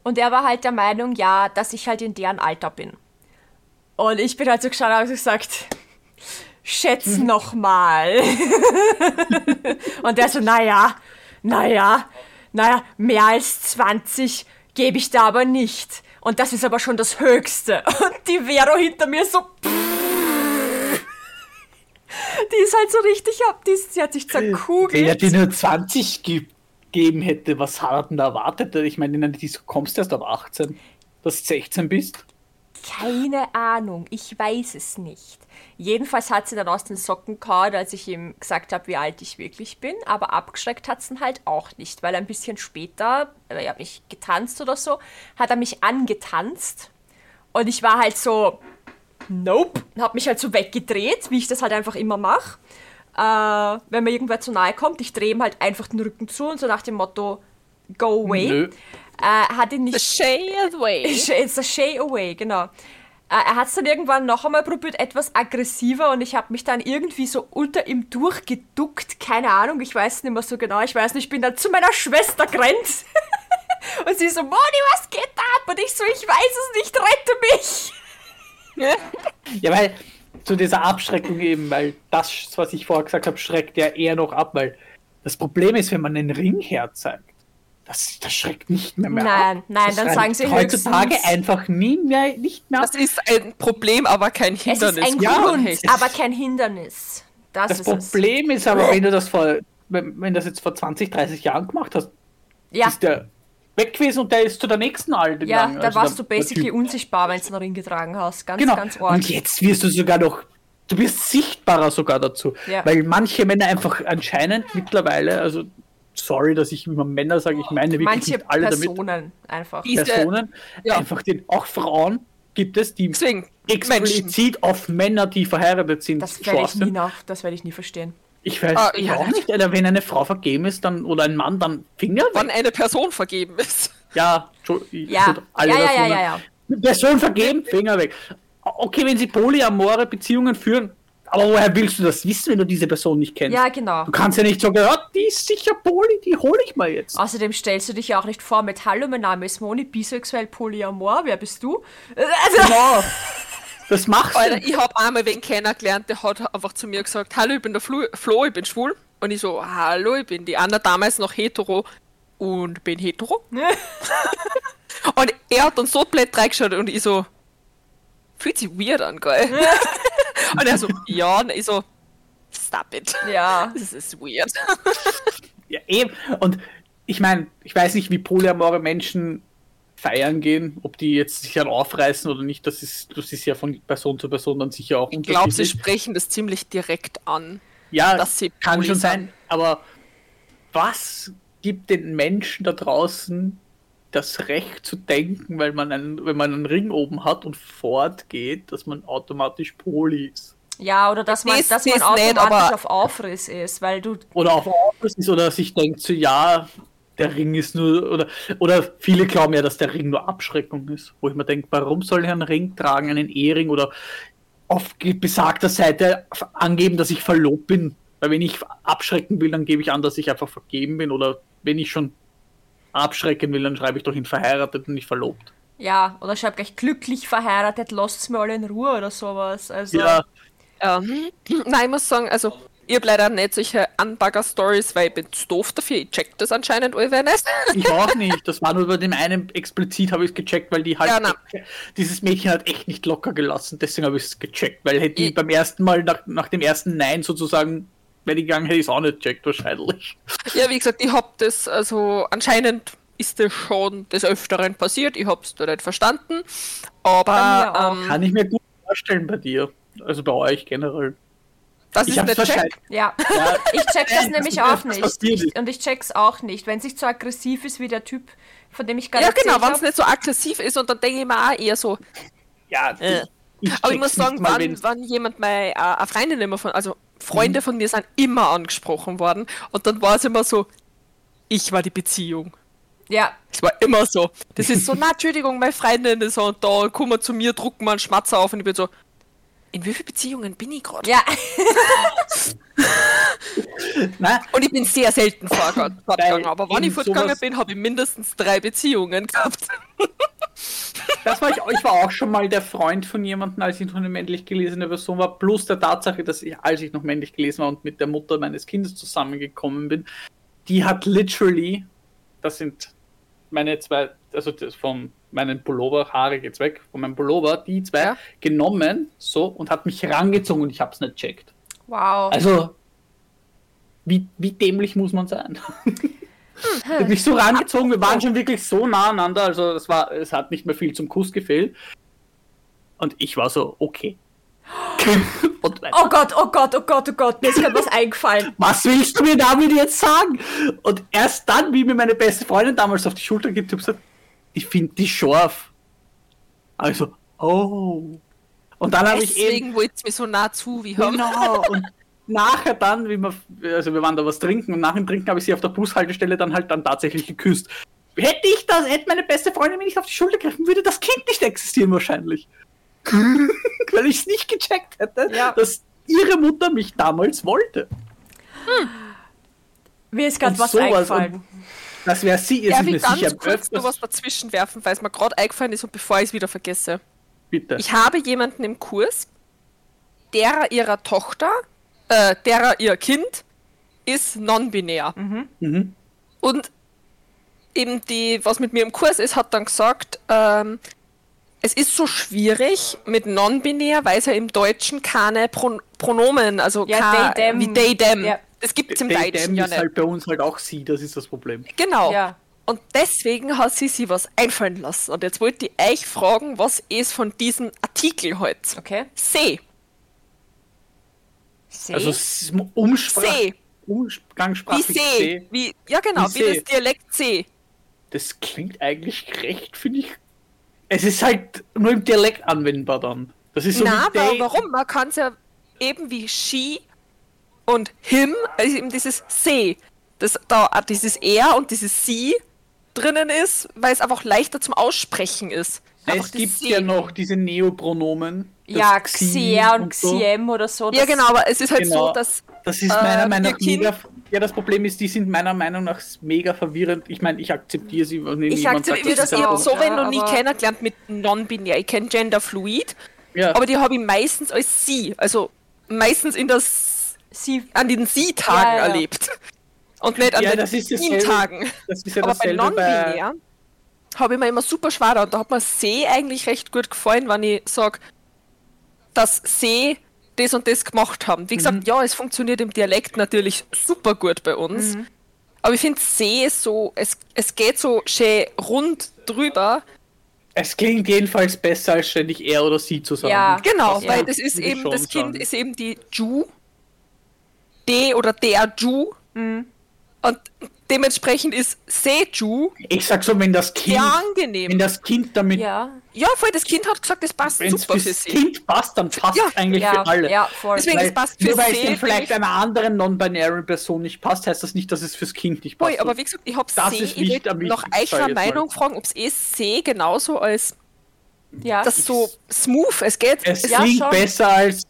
Und er war halt der Meinung, ja, dass ich halt in deren Alter bin. Und ich bin halt so geschaut und habe gesagt, schätz noch mal. und der so, naja, naja, naja, mehr als 20 gebe ich da aber nicht. Und das ist aber schon das Höchste. Und die Vero hinter mir so. Die ist halt so richtig ab, die, sie hat sich Wenn er zerkugelt. dir nur 20 gegeben hätte, was hat er denn erwartet? Ich meine, in eine Disco kommst du erst ab 18, dass du 16 bist. Keine Ahnung, ich weiß es nicht. Jedenfalls hat sie dann aus den Socken gehauen, als ich ihm gesagt habe, wie alt ich wirklich bin. Aber abgeschreckt hat es ihn halt auch nicht, weil ein bisschen später, er hat mich getanzt oder so, hat er mich angetanzt. Und ich war halt so, nope, hab mich halt so weggedreht, wie ich das halt einfach immer mache. Äh, wenn mir irgendwer zu nahe kommt, ich drehe ihm halt einfach den Rücken zu und so nach dem Motto, go away. Nö. Äh, hat ihn nicht The shade way. It's a shay away, genau. Äh, Er hat es dann irgendwann noch einmal probiert, etwas aggressiver und ich habe mich dann irgendwie so unter ihm durchgeduckt. Keine Ahnung, ich weiß nicht mehr so genau. Ich weiß nicht, ich bin dann zu meiner Schwester gerannt. und sie so, Moni, was geht da ab? Und ich so, ich weiß es nicht, rette mich. Ja, weil zu dieser Abschreckung eben, weil das, was ich vorher gesagt habe, schreckt ja eher noch ab, weil das Problem ist, wenn man einen Ring herzeigt, das, das schreckt nicht mehr, mehr Nein, ab. nein, das dann sagen sie heutzutage einfach nie mehr, nicht mehr ab. Das ist ein Problem, aber kein Es Hindernis. ist ein Ja, Grund, aber kein Hindernis. Das, Das ist es. Problem ist aber, wenn du das vor, wenn, wenn das jetzt vor 20, 30 Jahren gemacht hast, Ja, ist der weg gewesen und der ist zu der nächsten Alten ja gegangen. da Also warst der- du basically unsichtbar, wenn du einen Ring getragen hast. Ganz, Genau. ganz arg. Und jetzt wirst du sogar noch, du wirst sichtbarer sogar dazu. Ja. Weil manche Männer einfach anscheinend mittlerweile, also sorry, dass ich immer Männer sage, ich meine wirklich Manche nicht alle damit. Personen einfach. Die- Diese- Personen, ja. einfach den, auch Frauen gibt es, die Deswegen, Menschen. explizit auf Männer, die verheiratet sind, Das werde ich nie nach, das werde ich nie verstehen. Ich weiß Ah, ich ja. auch nicht, Alter, wenn eine Frau vergeben ist dann oder ein Mann, dann Finger weg. Wann eine Person vergeben ist. Ja, Ja, ja, ja, ja, Personen. ja, Person vergeben, Finger weg. Okay, wenn sie polyamore Beziehungen führen, aber woher willst du das wissen, wenn du diese Person nicht kennst? Ja, genau. Du kannst ja nicht sagen, ja, die ist sicher poly, die hole ich mal jetzt. Außerdem stellst du dich ja auch nicht vor mit Hallo, mein Name ist Moni, bisexuell polyamor, wer bist du? Also, Genau. Das machst du. Alter, ich habe einmal wen kennengelernt, der hat einfach zu mir gesagt, hallo, ich bin der Flo, Flo ich bin schwul. Und ich so, hallo, ich bin die Anna, damals noch hetero und bin hetero. und er hat dann so blöd reingeschaut und ich so, fühlt sich weird an, geil. und er so, ja, und ich so, stop it. ja. Das ist weird. Ja, eben. Und ich meine, ich weiß nicht, wie polyamore Menschen feiern gehen, ob die jetzt sich dann aufreißen oder nicht. Das ist, das ist ja von Person zu Person dann sicher auch Ich glaube, sie unterschiedlich. sprechen das ziemlich direkt an. Ja, dass sie kann schon sein. Aber was gibt den Menschen da draußen das Recht zu denken, weil man einen, wenn man einen Ring oben hat und fortgeht, dass man automatisch Poly ist? Ja, oder dass man, Das dass man ist automatisch nicht, aber- auf Aufriss ist, weil du. Oder auf Autos ist oder sich denkt so, ja, der Ring ist nur, oder, oder viele glauben ja, dass der Ring nur Abschreckung ist. Wo ich mir denke, warum soll ich einen Ring tragen, einen Ehering oder auf besagter Seite angeben, dass ich verlobt bin? Weil wenn ich abschrecken will, dann gebe ich an, dass ich einfach vergeben bin. Oder wenn ich schon abschrecken will, dann schreibe ich doch in verheiratet und nicht verlobt. Ja, oder schreib gleich glücklich verheiratet, lasst's mir alle in Ruhe oder sowas. Also, Ja, Ähm, nein, ich muss sagen, also ich habe leider nicht solche Unbugger-Stories, weil ich bin zu doof dafür. Ich check das anscheinend allweil nicht. ich auch nicht. Das war nur bei dem einen explizit, habe ich es gecheckt, weil die halt. Ja, dieses Mädchen hat echt nicht locker gelassen. Deswegen habe ich es gecheckt. Weil hätte ich Ich- beim ersten Mal, nach, nach dem ersten Nein sozusagen, wenn ich gegangen hätte ich es auch nicht gecheckt, wahrscheinlich. Ja, wie gesagt, ich hab das, also anscheinend ist das schon des Öfteren passiert. Ich hab's da nicht verstanden. Aber ähm, Kann ich mir gut vorstellen bei dir. Also bei euch generell. Das Ich ist nicht wahrscheinlich. check. ja. Ja, Ich check das Nein, nämlich das auch nicht. Ich, und ich check's auch nicht. Wenn sich so aggressiv ist wie der Typ, von dem ich gerade Ja, genau, wenn es nicht so aggressiv ist und dann denke ich mir auch eher so, Ja, Äh. Aber ich muss nicht sagen, mal, wann, wann jemand meine äh, eine Freundin immer von, also Mhm. Freunde von mir sind immer angesprochen worden und dann war es immer so, ich war die Beziehung. Ja, Es war immer so. Das ist so, na, Entschuldigung, meine Freundin ist so und da kommen zu mir, drucken mal einen Schmatzer auf und ich bin so, in wie vielen Beziehungen bin ich gerade? ja. Und ich bin sehr selten Weil aber wenn ich fortgegangen bin, habe ich mindestens drei Beziehungen gehabt. Das war ich, ich war auch schon mal der Freund von jemandem, als ich noch eine männlich gelesene Person war, plus der Tatsache, dass ich, als ich noch männlich gelesen war und mit der Mutter meines Kindes zusammengekommen bin, die hat literally, das sind meine zwei, also das von meinen Pullover, Haare geht's weg, von meinem Pullover, die zwei Ja. genommen, so, und hat mich rangezogen und ich hab's nicht checkt. Wow. Also, wie, wie dämlich muss man sein? Hat mich so rangezogen, wir waren schon wirklich so nah aneinander, also es war, es hat nicht mehr viel zum Kuss gefehlt. Und ich war so, okay. Oh Gott, oh Gott, oh Gott, oh Gott, mir ist gerade was eingefallen. Was willst du mir damit jetzt sagen? Und erst dann, wie mir meine beste Freundin damals auf die Schulter gibt, hab ich gesagt, ich finde die scharf. Also, oh. Und dann habe ich eben. Deswegen wollte es mir so nah zu wie haben. Genau. Und nachher dann, wie wir, also wir waren da was trinken und nach dem Trinken habe ich sie auf der Bushaltestelle dann halt dann tatsächlich geküsst. Hätte ich das, hätte meine beste Freundin mir nicht auf die Schulter gegriffen, würde das Kind nicht existieren wahrscheinlich. Weil ich es nicht gecheckt hätte, Ja. dass ihre Mutter mich damals wollte. Mir ist gerade was sowas. eingefallen. Und Das wäre sie, es Darf mir ich ganz sicher kurz nur was dazwischen werfen, weil es mir gerade eingefallen ist und bevor ich es wieder vergesse. Bitte. Ich habe jemanden im Kurs, derer ihrer Tochter, äh, derer ihr Kind ist non-binär. Mhm. Und eben die, was mit mir im Kurs ist, hat dann gesagt, ähm, es ist so schwierig mit non-binär, weil es ja im Deutschen keine Pro Pronomen, also Ja, they, them. wie they, them. Ja. Das gibt es im They, Deutschen them ja ist nicht. halt bei uns halt auch sie, das ist das Problem. Genau. Ja. Und deswegen hat sie sich was einfallen lassen. Und jetzt wollte ich euch fragen, was ist von diesem Artikel heute? Okay. See. See? Also s- Umsprach See. Wie Umgangssprachlich See. See. Wie, ja, genau, Wie wie, See. das Dialekt See. Das klingt eigentlich recht, finde ich. Es ist halt nur im Dialekt anwendbar dann. Das ist so Na, aber warum? Man kann es ja eben wie she und him, also eben dieses See, das da dieses er und dieses sie drinnen ist, weil es einfach leichter zum Aussprechen ist. Einfach Es gibt sie. ja noch diese Neopronomen. ja, Xi Xia und so. Xiem oder so. Ja, genau, aber es ist halt Genau. so, dass Das ist Äh, meiner Meinung ihr nach mega. Ja, das Problem ist, die sind meiner Meinung nach mega verwirrend. Ich meine, ich akzeptiere sie, wenn Ich akzeptiere das das auch. so ja, wenn noch nie kennengelernt mit non-binär. Ich kenne Genderfluid, Ja, aber die habe ich meistens als sie, also meistens in das Sie, an den sie-Tagen Ja, ja. erlebt. Und nicht an Ja, den das das ja Aber bei non-binär habe ich mir immer super schwer da. Und da hat mir See eigentlich recht gut gefallen, wenn ich sage, dass See das und das gemacht haben. Wie gesagt, Mhm. ja, es funktioniert im Dialekt natürlich super gut bei uns. Mhm. Aber ich finde See so, es, es geht so schön rund drüber. Es klingt jedenfalls besser, als ständig er oder sie zu sagen. Ja. Genau, Ja. weil das ist eben, das Kind sagen. ist eben die Ju. De oder der Ju. Mhm. Und dementsprechend ist Seju Ich sag so, wenn das Kind, angenehm. wenn das Kind damit, ja, Ja, voll, das Kind hat gesagt, das passt wenn es super für fürs sie. Kind passt, dann passt Ja. eigentlich ja, für alle. ja, voll. Deswegen- Weil, es passt nur für weil es vielleicht einer anderen non-binären Person nicht passt, heißt das nicht, dass es fürs Kind nicht Voll, passt. aber wie gesagt, ich habe Das ist ich am nach eurer. Meinung fragen, ob es eh See genauso als ja. das so smooth, es geht, es Ja, klingt schon. besser als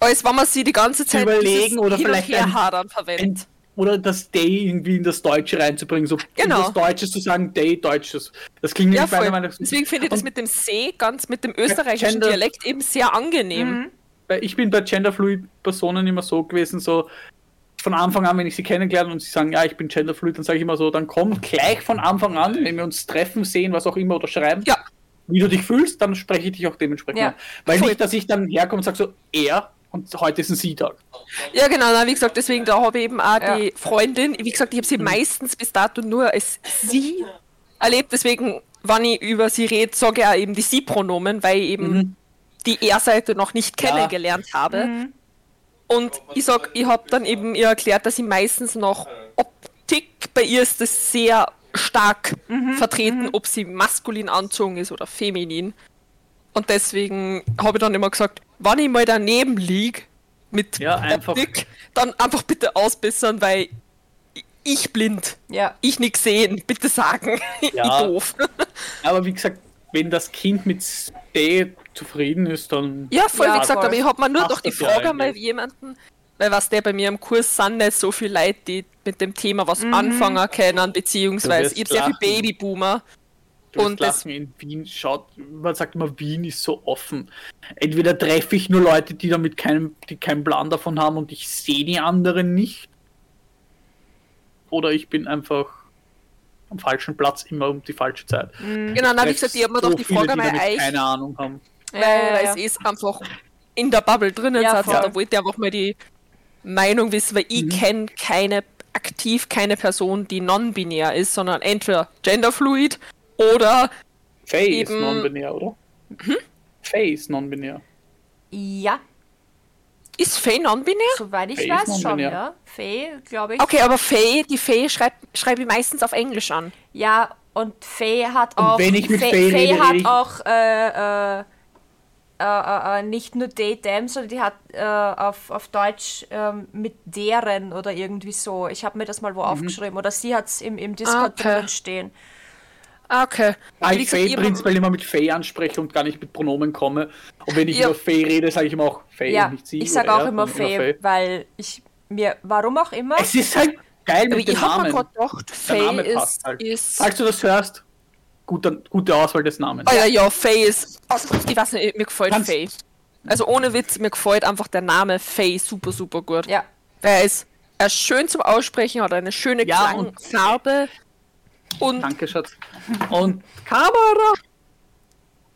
als wenn man sie die ganze Zeit überlegen oder vielleicht ein- Herhadern verwendet. ein, oder das Day irgendwie in das Deutsche reinzubringen, so Genau. in das Deutsche zu sagen, Day Deutsches. Das klingt Ja, nämlich meiner. Meinung nach Deswegen finde ich das mit dem See ganz mit dem österreichischen Gender- Dialekt eben sehr angenehm. Weil ich bin bei Genderfluid-Personen immer so gewesen, so von Anfang an, wenn ich sie kennengelernt und sie sagen, ja, ich bin Genderfluid, dann sage ich immer so, dann komm gleich von Anfang an, wenn wir uns treffen, sehen, was auch immer oder schreiben, Ja, wie du dich fühlst, dann spreche ich dich auch dementsprechend Ja. an. Weil Voll. nicht, dass ich dann herkomme und sage so, er und heute ist ein Sie-Tag. Ja, genau, na, wie gesagt, deswegen da habe ich eben auch Ja. die Freundin, wie gesagt, ich habe sie Mhm. meistens bis dato nur als sie erlebt, deswegen, wenn ich über sie rede, sage ich auch eben die sie-Pronomen, weil ich eben Mhm. die Er-Seite noch nicht Ja. kennengelernt habe. Und ich sag, ich habe dann eben ihr erklärt, dass sie meistens noch Optik, bei ihr ist das sehr stark Mhm. vertreten, ob sie maskulin anzogen ist oder feminin. Und deswegen habe ich dann immer gesagt, wenn ich mal daneben lieg mit Ja, einfach- Optik, dann einfach bitte ausbessern, weil ich blind, Ja. ich nix sehen, bitte sagen. Ja. ich doof. Aber wie gesagt, wenn das Kind mit Stay zufrieden ist, dann. Ja, voll, Ja, wie gesagt, voll. aber ich habe mir nur noch die ja Frage eigentlich. jemanden, weil was der bei mir im Kurs sind nicht so viele Leute, die mit dem Thema was Mhm. anfangen können, beziehungsweise ich habe sehr viel lachen. Babyboomer. Und das- lachen, in Wien schaut, man sagt immer, Wien ist so offen. Entweder treffe ich nur Leute, die damit keinen, die keinen Plan davon haben und ich sehe die anderen nicht. Oder ich bin einfach am falschen Platz immer um die falsche Zeit. Genau, na, wie gesagt, ich habe mir so doch die Frage die mal damit euch, keine Ahnung haben. weil, Ja, ja, weil ja. es ist einfach in der Bubble drinnen Ja, da wollte ich einfach mal die Meinung wissen, weil Mhm. ich kenne keine, aktiv keine Person, die non-binär ist, sondern entweder genderfluid oder Faye ist Eben- non-binär, oder? Hm? Faye ist non-binär. Ja, ist Faye non-binär? soweit ich Faye ist weiß schon, ja. Faye, glaube ich. Okay, aber Faye, die Faye schreibe schreib ich meistens auf Englisch an. Ja, und Faye hat Und auch. wenn ich mit Faye, Faye Faye rede, hat ich- auch äh, äh, äh, äh, nicht nur they, them, sondern die hat äh, auf, auf Deutsch ähm, mit deren oder irgendwie so. Ich habe mir das mal wo aufgeschrieben. Oder sie hat es im, im Discord Okay. drin stehen. Ah, okay. Weil ich Faye prinzipiell immer mit Faye anspreche und gar nicht mit Pronomen komme. Und wenn ich Ja. über Faye rede, sage ich immer auch Faye Ja, und nicht sie. ich sage oder auch er, immer sondern Faye, weil ich mir, warum auch immer, Es ist halt geil mit dem ich habe mir Namen. gerade gedacht, Faye Name ist, halt. ist Falls du das hörst, guter, gute Auswahl des Namens. Oh ja, ja, Faye ist. Ich weiß nicht, mir gefällt Ganz- Faye. Also ohne Witz, mir gefällt einfach der Name Faye super, super gut. ja, Weil er ist, er ist schön zum Aussprechen, hat eine schöne Ja, und- Klangfarbe. Und Danke, Schatz. Und Kamera.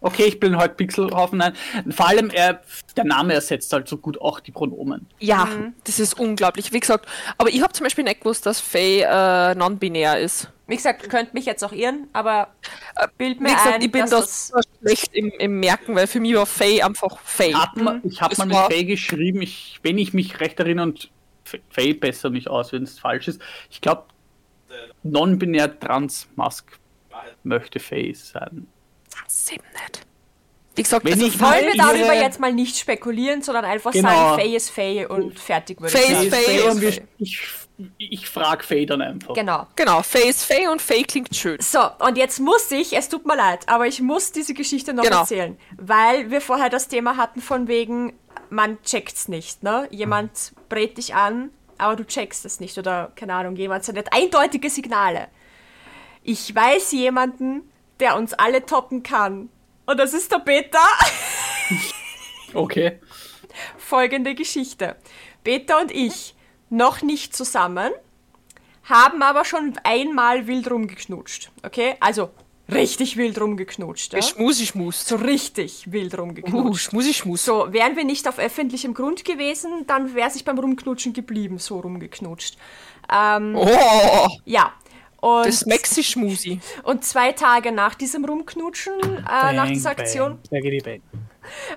Okay, ich bin heute Pixelhaufen. Nein, vor allem, er, der Name ersetzt halt so gut auch die Pronomen. ja, Mhm. das ist unglaublich. Wie gesagt, aber ich habe zum Beispiel nicht gewusst, dass Faye äh, non-binär ist. wie gesagt, könnt mich jetzt auch irren, aber bild mir Wie gesagt, ein, ich bin dass das schlecht im, im Merken, weil für mich war Faye einfach Faye. Hat man, ich habe mal mit Faye geschrieben, ich, wenn ich mich recht erinnere, und Faye besser mich aus, wenn es falsch ist. Ich glaube, non-binär trans Mask möchte Faye sein. Das eben nicht. Wie gesagt, Wenn also ich Faye- Wollen wir Ihre- darüber jetzt mal nicht spekulieren, sondern einfach Genau. sagen, Faye ist Faye und fertig würde Faye ich ist sagen. Faye und ist wir, ich, ich frage Faye dann einfach. Genau. Genau, Faye ist Faye und Faye klingt schön. So, und jetzt muss ich, es tut mir leid, aber ich muss diese Geschichte noch Genau. erzählen, weil wir vorher das Thema hatten von wegen, man checkt's nicht, ne? Jemand brät dich an, aber du checkst es nicht oder, keine Ahnung, jemand sendet eindeutige Signale. Ich weiß jemanden, der uns alle toppen kann. Und das ist der Peter. Okay. folgende Geschichte. Peter und ich noch nicht zusammen, haben aber schon einmal wild rumgeknutscht. Okay? Also richtig wild rumgeknutscht. Ja? Schmusi Schmus. So richtig wild Uh, rumgeknutscht. Schmusi Schmus. So, wären wir nicht auf öffentlichem Grund gewesen, dann wäre sich beim Rumknutschen geblieben, so rumgeknutscht. Ähm, Oh, ja. Und, das Mexi-Schmusi. und zwei Tage nach diesem Rumknutschen, äh, nach dieser Aktion, Bang. Bang.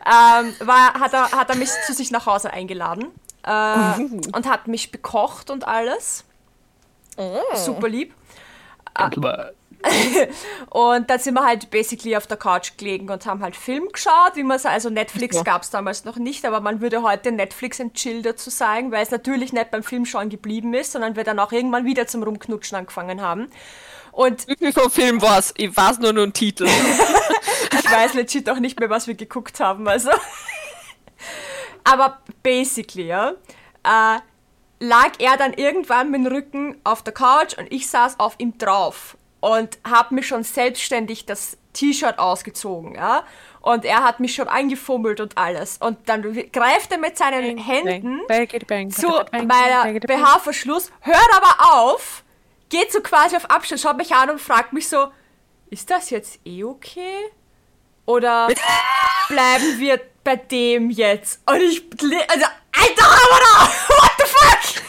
ähm, war, hat, er, hat er mich zu sich nach Hause eingeladen äh, und hat mich bekocht und alles. Super lieb. Aber Und dann sind wir halt basically auf der Couch gelegen und haben halt Film geschaut, wie man es, also Netflix Ja. gab es damals noch nicht, aber man würde heute Netflix and Chill dazu sagen, weil es natürlich nicht beim Filmschauen geblieben ist, sondern wir dann auch irgendwann wieder zum Rumknutschen angefangen haben. Und viel Film war's? Ich weiß nur nur einen Titel. ich weiß legit auch nicht mehr, was wir geguckt haben, also. Aber basically, ja, äh, lag er dann irgendwann mit dem Rücken auf der Couch und ich saß auf ihm drauf und habe mir schon selbstständig das T-Shirt ausgezogen, ja. Und er hat mich schon eingefummelt und alles. Und dann greift er mit seinen Händen zu meiner BH-Verschluss, hört aber auf, geht so quasi auf Abstand, schaut mich an und fragt mich so, ist das jetzt eh okay? Oder bleiben wir bei dem jetzt? Und ich, also, alter what the fuck?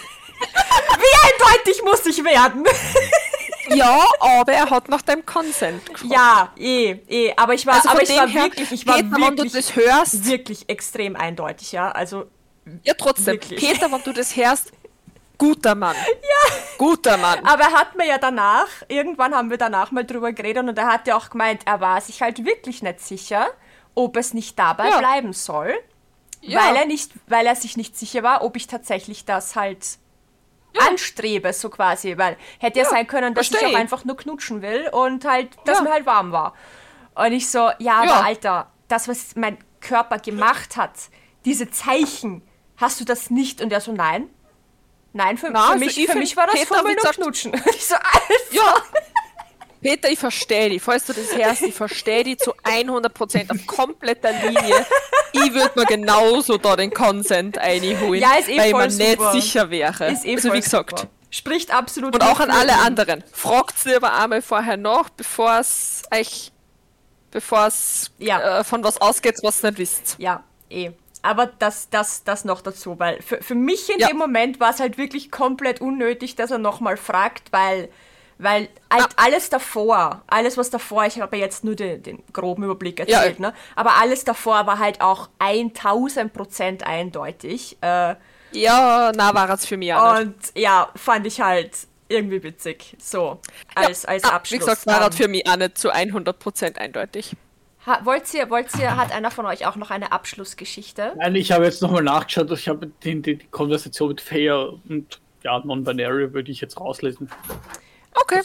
Wie eindeutig muss ich werden? Ja, aber er hat nach deinem Consent gefragt. ja, eh, eh, aber ich war, Also aber ich war her, wirklich, ich war Peter, wenn du wirklich, das hörst, wirklich extrem eindeutig, ja, also, ja trotzdem, Wirklich. Peter, wenn du das hörst, guter Mann. Ja. Guter Mann. Aber er hat mir ja danach, irgendwann haben wir danach mal drüber geredet und er hat ja auch gemeint, er war sich halt wirklich nicht sicher, ob es nicht dabei Ja. bleiben soll, Ja. weil er nicht, weil er sich nicht sicher war, ob ich tatsächlich das halt anstrebe, so quasi, weil hätte ja, Ja, sein können, dass ich versteh. auch einfach nur knutschen will und halt, dass Ja. mir halt warm war. Und ich so, ja, aber Ja. Alter, das, was mein Körper gemacht hat, diese Zeichen, hast du das nicht? Und er so, nein. Nein, für, Na, für, also mich, ich für mich war das Peter, Fummeln und Knutschen. Und ich so, Alter. Ja. Peter, ich verstehe dich. Falls du das hörst, ich verstehe dich zu 100% auf kompletter Linie. Ich würde mir genauso da den Consent einholen, Ja, ist eh weil ich voll mir nicht super. sicher wäre. Ist eh also wie gesagt. super. Spricht absolut Und auch an alle anderen. Fragt lieber einmal vorher nach, bevor es euch, bevor es Ja. äh, von was ausgeht, was ihr nicht wisst. Ja, eh. Aber das, das, das noch dazu, weil für, für mich in Ja. dem Moment war es halt wirklich komplett unnötig, dass er nochmal fragt, weil, weil halt alles davor, alles was davor, ich habe ja jetzt nur den, den groben Überblick erzählt, Ja. ne? aber alles davor war halt auch 1000 Prozent eindeutig. Äh, Ja, na war es für mich auch nicht. und ja, fand ich halt irgendwie witzig, so als, als Ah, Abschluss. Wie gesagt, war Ähm, es für mich auch nicht zu 100% eindeutig. ha, wollt ihr, wollt ihr, hat einer von euch auch noch eine Abschlussgeschichte? Nein, ich habe jetzt nochmal nachgeschaut, ich habe die, die, die Konversation mit Fair und ja, Non-Binary würde ich jetzt rauslesen. Okay.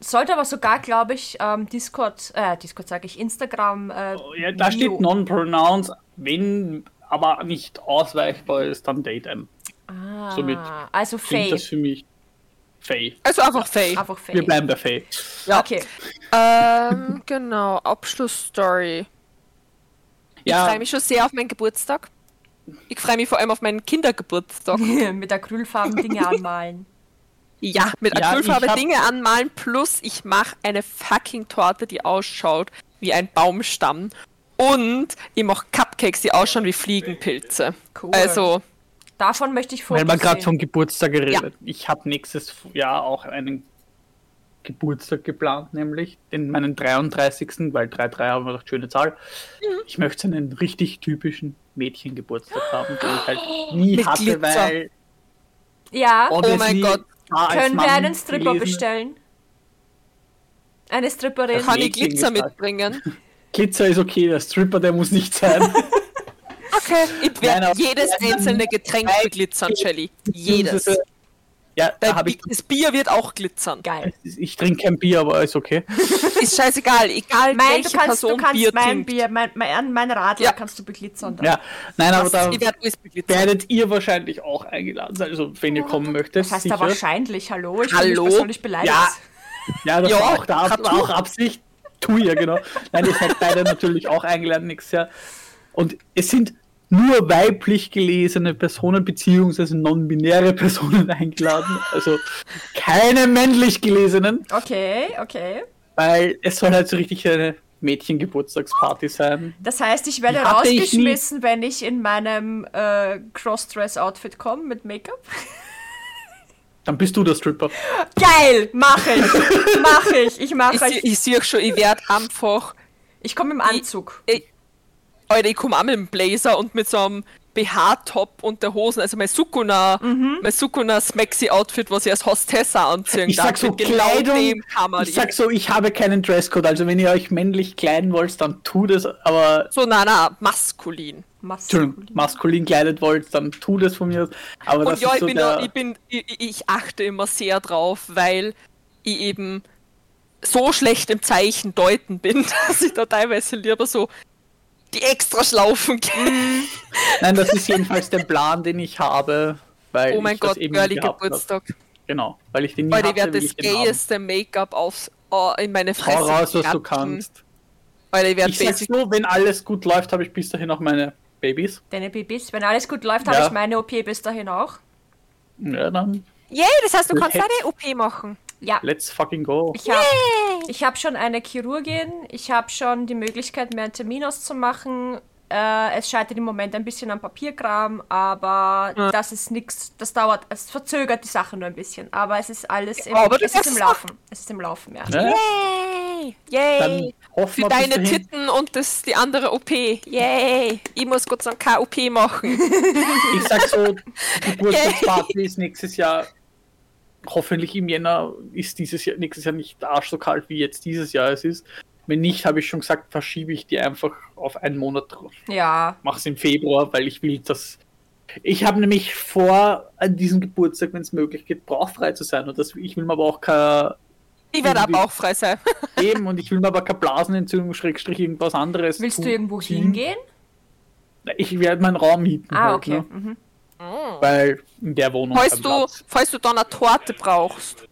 Sollte aber sogar, glaube ich, ähm, Discord, äh, Discord sage ich, Instagram. Äh, Ja, da Bio- steht Non-Pronouns, wenn aber nicht ausweichbar ist, dann Datem. ah, somit also Faye. das für mich Faye. Also einfach Faye. Einfach Faye. Wir bleiben bei Faye. Ja. Okay. Ähm, genau, Abschlussstory. Ich Ja, freue mich schon sehr auf meinen Geburtstag. Ich freue mich vor allem auf meinen Kindergeburtstag. Mit Acrylfarben Dinge anmalen. Ja, mit Ja, Acrylfarbe hab- Dinge anmalen, plus ich mache eine fucking Torte, die ausschaut wie ein Baumstamm. Und ich mache Cupcakes, die ausschauen wie Fliegenpilze. Cool. Also, Davon möchte ich Fotos weil man gerade vom Geburtstag geredet. Ich habe nächstes Jahr auch einen Geburtstag geplant, nämlich den meinen 33. weil 3-3 haben wir doch schöne Zahl. Mhm. Ich möchte einen richtig typischen Mädchengeburtstag haben, den ich halt nie Mit hatte, Glitzer. weil Ja, obviously Gott. Können wir einen Stripper gelesen- bestellen? Eine Stripperin? kann ich Glitzer mitbringen? Glitzer ist okay, der Stripper, der muss nicht sein. Okay. Ich werde jedes einzelne Getränk beglitzern, Shelly. Jedes. Ja, da habe ich. Das Bier wird auch glitzern. Geil. Ich trinke kein Bier, aber ist okay. Ist scheißegal, egal Mein, welche du kannst, du Person kannst Bier mein trinkt. Bier, mein, mein, mein Radler Ja. kannst du beglitzern. dann. Ja, nein, aber da werdet ihr wahrscheinlich auch eingeladen sein, also wenn ihr kommen möchtet. Das heißt sicher. da wahrscheinlich, hallo? Ich bin Hallo? nicht persönlich beleidigt. Ja. Ja, das war, auch, da, auch Absicht. Tu ihr, genau. Nein, ihr seid beide natürlich auch eingeladen nächstes Jahr. Und es sind nur weiblich gelesene Personen beziehungsweise non-binäre Personen eingeladen. Also keine männlich gelesenen, Okay, okay. weil es soll halt so richtig eine Mädchengeburtstagsparty sein. Das heißt, ich werde hatte ich rausgeschmissen, wenn ich in meinem äh, Crossdress-Outfit komme mit Make-up. Dann bist du der Stripper. Geil, mach ich, mach ich, ich sie- ich. ich sehe schon, ich werde einfach. Ich komme im Anzug. Ich, Alter, ich komme auch mit dem Blazer und mit so einem BH-Top und der Hosen. Also mein Sukuna, mein Sukuna Smexy-Outfit, was ich als Hostessa anziehen Ich sag so Kleidung. Ich sag so, ich habe keinen Dresscode. Also wenn ihr euch männlich kleiden wollt, dann tut es. Aber so, na, na, maskulin. Entschuldigung, Maskulin. maskulin kleidet wollt, dann tut es von mir aus. Aber das Und ja, ist ich so bin, der, ich, bin ich- ich achte immer sehr drauf, weil ich eben so schlecht im Zeichen deuten bin, dass ich da teilweise lieber so die extra Schlaufen gehe. Nein, das ist jedenfalls der Plan, den ich habe. Weil Oh mein Gott, girly gehabt hab. Geburtstag. Genau, weil ich den nie Weil ich hatte, werde will das gayeste Make-up aufs, oh, in meine Fresse Hau raus, was du kannst. Weil ich werde Ich so, wenn alles gut läuft, habe ich bis dahin auch meine Babys. Deine Babys. Wenn alles gut läuft, habe Ja. ich meine OP bis dahin auch. Ja, dann Yay, das heißt, du kannst deine OP machen. Ja. let's fucking go. Ich habe hab schon eine Chirurgin, ich habe schon die Möglichkeit, mir einen Termin auszumachen. Äh, es scheitert im Moment ein bisschen am Papierkram, aber das ist nichts, das dauert, es verzögert die Sache nur ein bisschen. Aber es ist alles im, Aber es ist im Laufen. Es ist im Laufen, ja. Ja, Yay! Yay! dann hoffen Für deine dahin. Titten und das, die andere OP. Yay! Ich muss Gott sei Dank keine OP machen. Ich sag so, die Geburtstagsparty ist nächstes Jahr, hoffentlich im Jänner, ist dieses Jahr, nächstes Jahr nicht arsch so kalt, wie jetzt dieses Jahr es ist. Wenn nicht, habe ich schon gesagt, verschiebe ich die einfach auf einen Monat. Ja. Mache es im Februar, weil ich will das. Ich habe nämlich vor, an diesem Geburtstag, wenn es möglich geht, bauchfrei zu sein. Und das, ich will mir aber auch kein Ich werde aber auch frei sein. geben und ich will mir aber keine Blasenentzündung, Schrägstrich irgendwas anderes. Willst du irgendwo hingehen? Ich werde meinen Raum mieten. Ah, halt, okay. Ne? Mhm. Weil in der Wohnung Falls du, falls du dann eine Torte brauchst.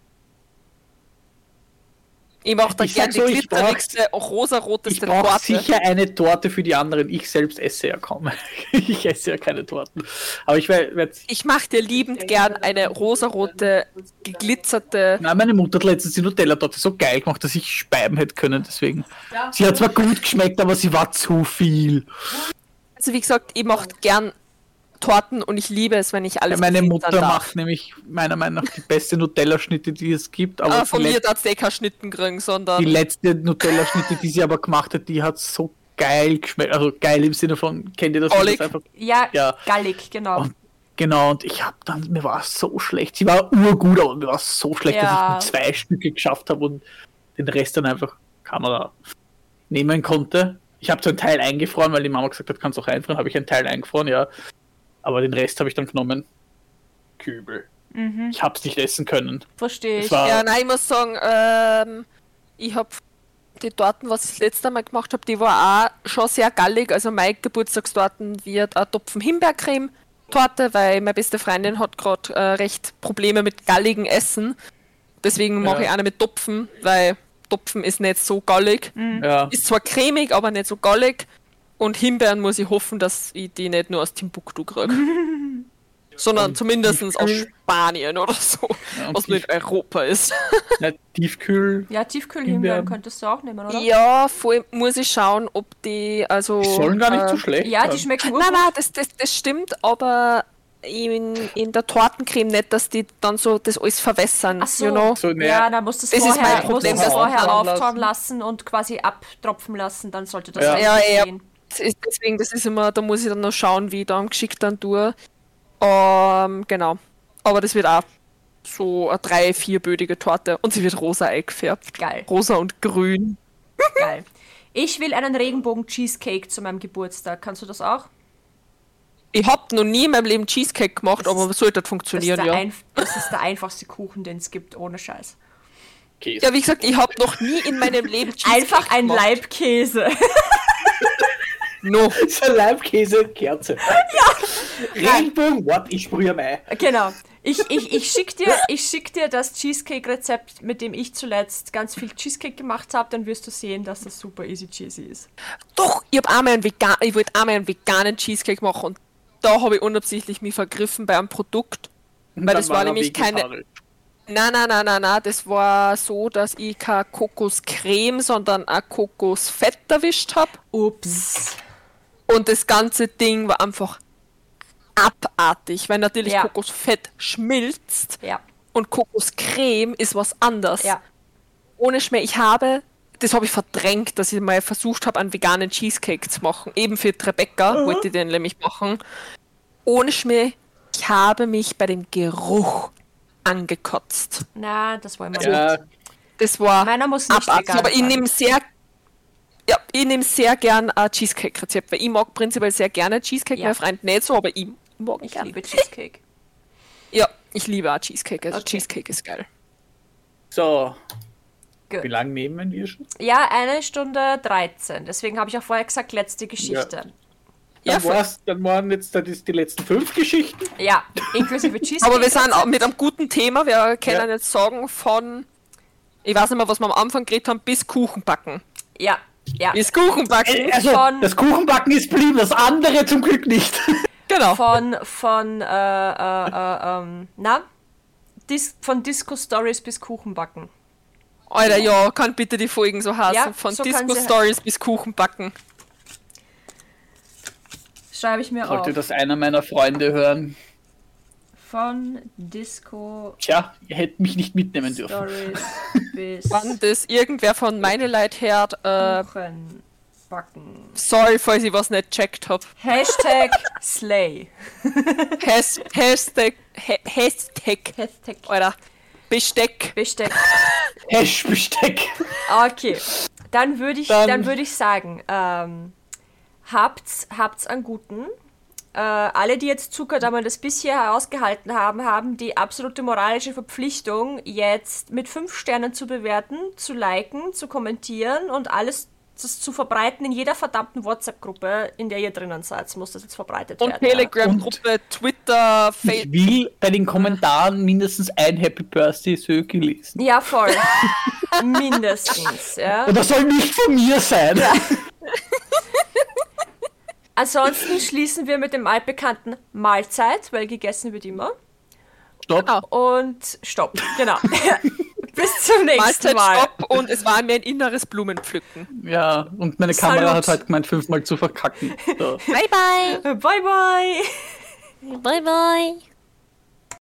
Ich mache da gerne sag die so, ich glitterigste, ich rosaroteste brauche Torte. sicher eine Torte für die anderen. Ich selbst esse ja kaum. ich esse ja keine Torten. Aber ich werde. Ich mache dir liebend gern eine rosarote, geglitzerte. Nein, meine Mutter hat letztens die Nutella-Torte so geil gemacht, dass ich speiben hätte können. Deswegen. Sie hat zwar gut geschmeckt, aber sie war zu viel. Also wie gesagt, ich mache gern Torten und ich liebe es, wenn ich Ja, alles meine glitzern Mutter darf. macht nämlich meiner Meinung nach die beste Nutella-Schnitte, die es gibt. Aber Aber die, von mir let darfst du keinen Schnitten kriegen, die sondern letzte Nutella-Schnitte, die sie aber gemacht hat, die hat so geil geschmeckt. Also geil im Sinne von, kennt ihr das? Gallig. das einfach, Ja, Ja. gallig, genau. Und Genau, und ich habe dann, mir war es so schlecht. Sie war urgut, aber mir war es so schlecht, Ja. dass ich nur zwei Stücke geschafft habe und den Rest dann einfach Kamera nehmen konnte. Ich habe so einen Teil eingefroren, weil die Mama gesagt hat, kannst auch einfrieren, habe ich einen Teil eingefroren, ja. Aber den Rest habe ich dann genommen. Kübel. Mhm. Ich habe es nicht essen können. Verstehe ich. war- Ja, nein, ich muss sagen, ähm, ich habe die Torten, was ich das letzte Mal gemacht habe, die war auch schon sehr gallig. Also meine Geburtstagstorten wird ein Topfen Himbeercreme Torte, weil meine beste Freundin hat gerade äh, recht Probleme mit galligen Essen. Deswegen mache Ja. ich eine mit Topfen, weil Topfen ist nicht so gallig. Ja. Ist zwar cremig, aber nicht so gallig. Und Himbeeren muss ich hoffen, dass ich die nicht nur aus Timbuktu kriege. sondern zumindest aus Spanien oder so, Ja, was nicht Europa ist. Nicht tiefkühl. Ja, Tiefkühlhimbeeren Himbeeren. könntest du auch nehmen, oder? Ja, voll muss ich schauen, ob die, also... Die sollen gar nicht äh, so schlecht Ja, die schmecken Nein, nein, das, das, das stimmt, aber in, in der Tortencreme nicht, dass die dann so das alles verwässern, Ach so. you know? So, ne, Ja, dann musst du es vorher, musst vorher auftauen lassen. lassen und quasi abtropfen lassen, dann sollte das Ja. Ja, ja. gehen. Das deswegen, das ist immer, da muss ich dann noch schauen, wie ich da am geschickt dann tue. Ähm, genau. Aber das wird auch so eine drei-, vierbödige Torte und sie wird rosa eingefärbt. Geil, Rosa und grün. geil. Ich will einen Regenbogen-Cheesecake zu meinem Geburtstag. Kannst du das auch? Ich hab noch nie in meinem Leben Cheesecake gemacht, Das aber ist- sollte Das funktionieren, der ja. einf- das ist der einfachste Kuchen, den es gibt, ohne Scheiß. Käse. Ja, wie gesagt, ich hab noch nie in meinem Leben Cheesecake Einfach ein gemacht. Leibkäse. No. So Leibkäse, Kerze. Ja. Regenbogen, what? Ich sprühe Mai. genau. Ich, ich, ich schicke dir, ich schick dir das Cheesecake-Rezept, mit dem ich zuletzt ganz viel Cheesecake gemacht habe, dann wirst du sehen, dass das super easy cheesy ist. Doch, ich hab einmal einen vegan, ich wollte einmal einen veganen Cheesecake machen und da habe ich unabsichtlich mich vergriffen bei einem Produkt. Weil das war nämlich keine. Nein, nein, nein, nein, nein, das war so, dass ich keine Kokoscreme, sondern ein Kokosfett erwischt habe. Ups. Und das ganze Ding war einfach abartig, weil natürlich Ja. Kokosfett schmilzt Ja, und Kokoscreme ist was anderes. ja. Ohne Schmäh, ich habe, das habe ich verdrängt, dass ich mal versucht habe, einen veganen Cheesecake zu machen. Eben für Rebecca wollte ich den nämlich machen. Ohne Schmäh, ich habe mich bei dem Geruch angekotzt. Na, das wollen wir Ja, nicht. Das war Meiner muss nicht abartig, vegan aber ich nehme sehr ja, ich nehme sehr gern ein Cheesecake-Rezept, weil ich mag prinzipiell sehr gerne Cheesecake, Ja. mein Freund nicht so, aber ich mag Ich gern. liebe Cheesecake. Ja, ich liebe auch Cheesecake, also Okay. Cheesecake ist geil. so. Gut. Wie lange nehmen wir schon? Ja, eine Stunde 13. Deswegen habe ich auch vorher gesagt, letzte Geschichte. Ja, Dann, voll. war's, dann waren jetzt das ist die letzten fünf Geschichten. Ja, inklusive Cheesecake. Aber wir sind auch mit einem guten Thema. Wir können Ja. jetzt sagen von, ich weiß nicht mehr, was wir am Anfang geredet haben, bis Kuchen backen. Ja, ja. Bis Kuchen backen. Also, Von- das Kuchenbacken ist blieben, das andere zum Glück nicht. Genau. Von, von, äh, äh, äh, ähm, na? Dis von Disco Stories bis Kuchenbacken. Alter, ja, kann bitte die Folgen so heißen. Ja, von so kann Disco sie- Stories bis Kuchen backen. Schreibe ich mir Sollte auf. das einer meiner Freunde hören, Von Disco tja, ihr hättet mich nicht mitnehmen dürfen. Stories bis Wann das irgendwer von meine Leid hört, äh, Kuchenbacken. sorry, falls ich was nicht checkt hab. Hashtag Slay. Has, Hashtag, Ha- Hashtag, Hashtag. Alter. Besteck. Besteck. Hash-Besteck. Okay. Dann würde ich, Dann- dann würde ich sagen, ähm, habt's, habt's einen guten. Äh, alle, die jetzt und das bisher ausgehalten haben, haben die absolute moralische Verpflichtung, jetzt mit fünf Sternen zu bewerten, zu liken, zu kommentieren und alles das zu verbreiten in jeder verdammten WhatsApp-Gruppe, in der ihr drinnen seid, muss das jetzt verbreitet Und werden. ja. Telegram-Gruppe, Twitter, Ich Facebook. will bei den Kommentaren mindestens ein Happy Birthday Söki lesen. Ja, voll. Mindestens, ja. Und das soll nicht von mir sein. Ansonsten schließen wir mit dem altbekannten Mahlzeit, weil gegessen wird immer. Stopp. Ah. Und Stopp, genau. Bis zum nächsten Mahlzeit, Mal. Stopp und es war mir ein inneres Blumenpflücken. Ja, und meine Kamera Salut. hat halt gemeint, fünfmal zu verkacken. So. Bye bye. Bye bye. Bye bye.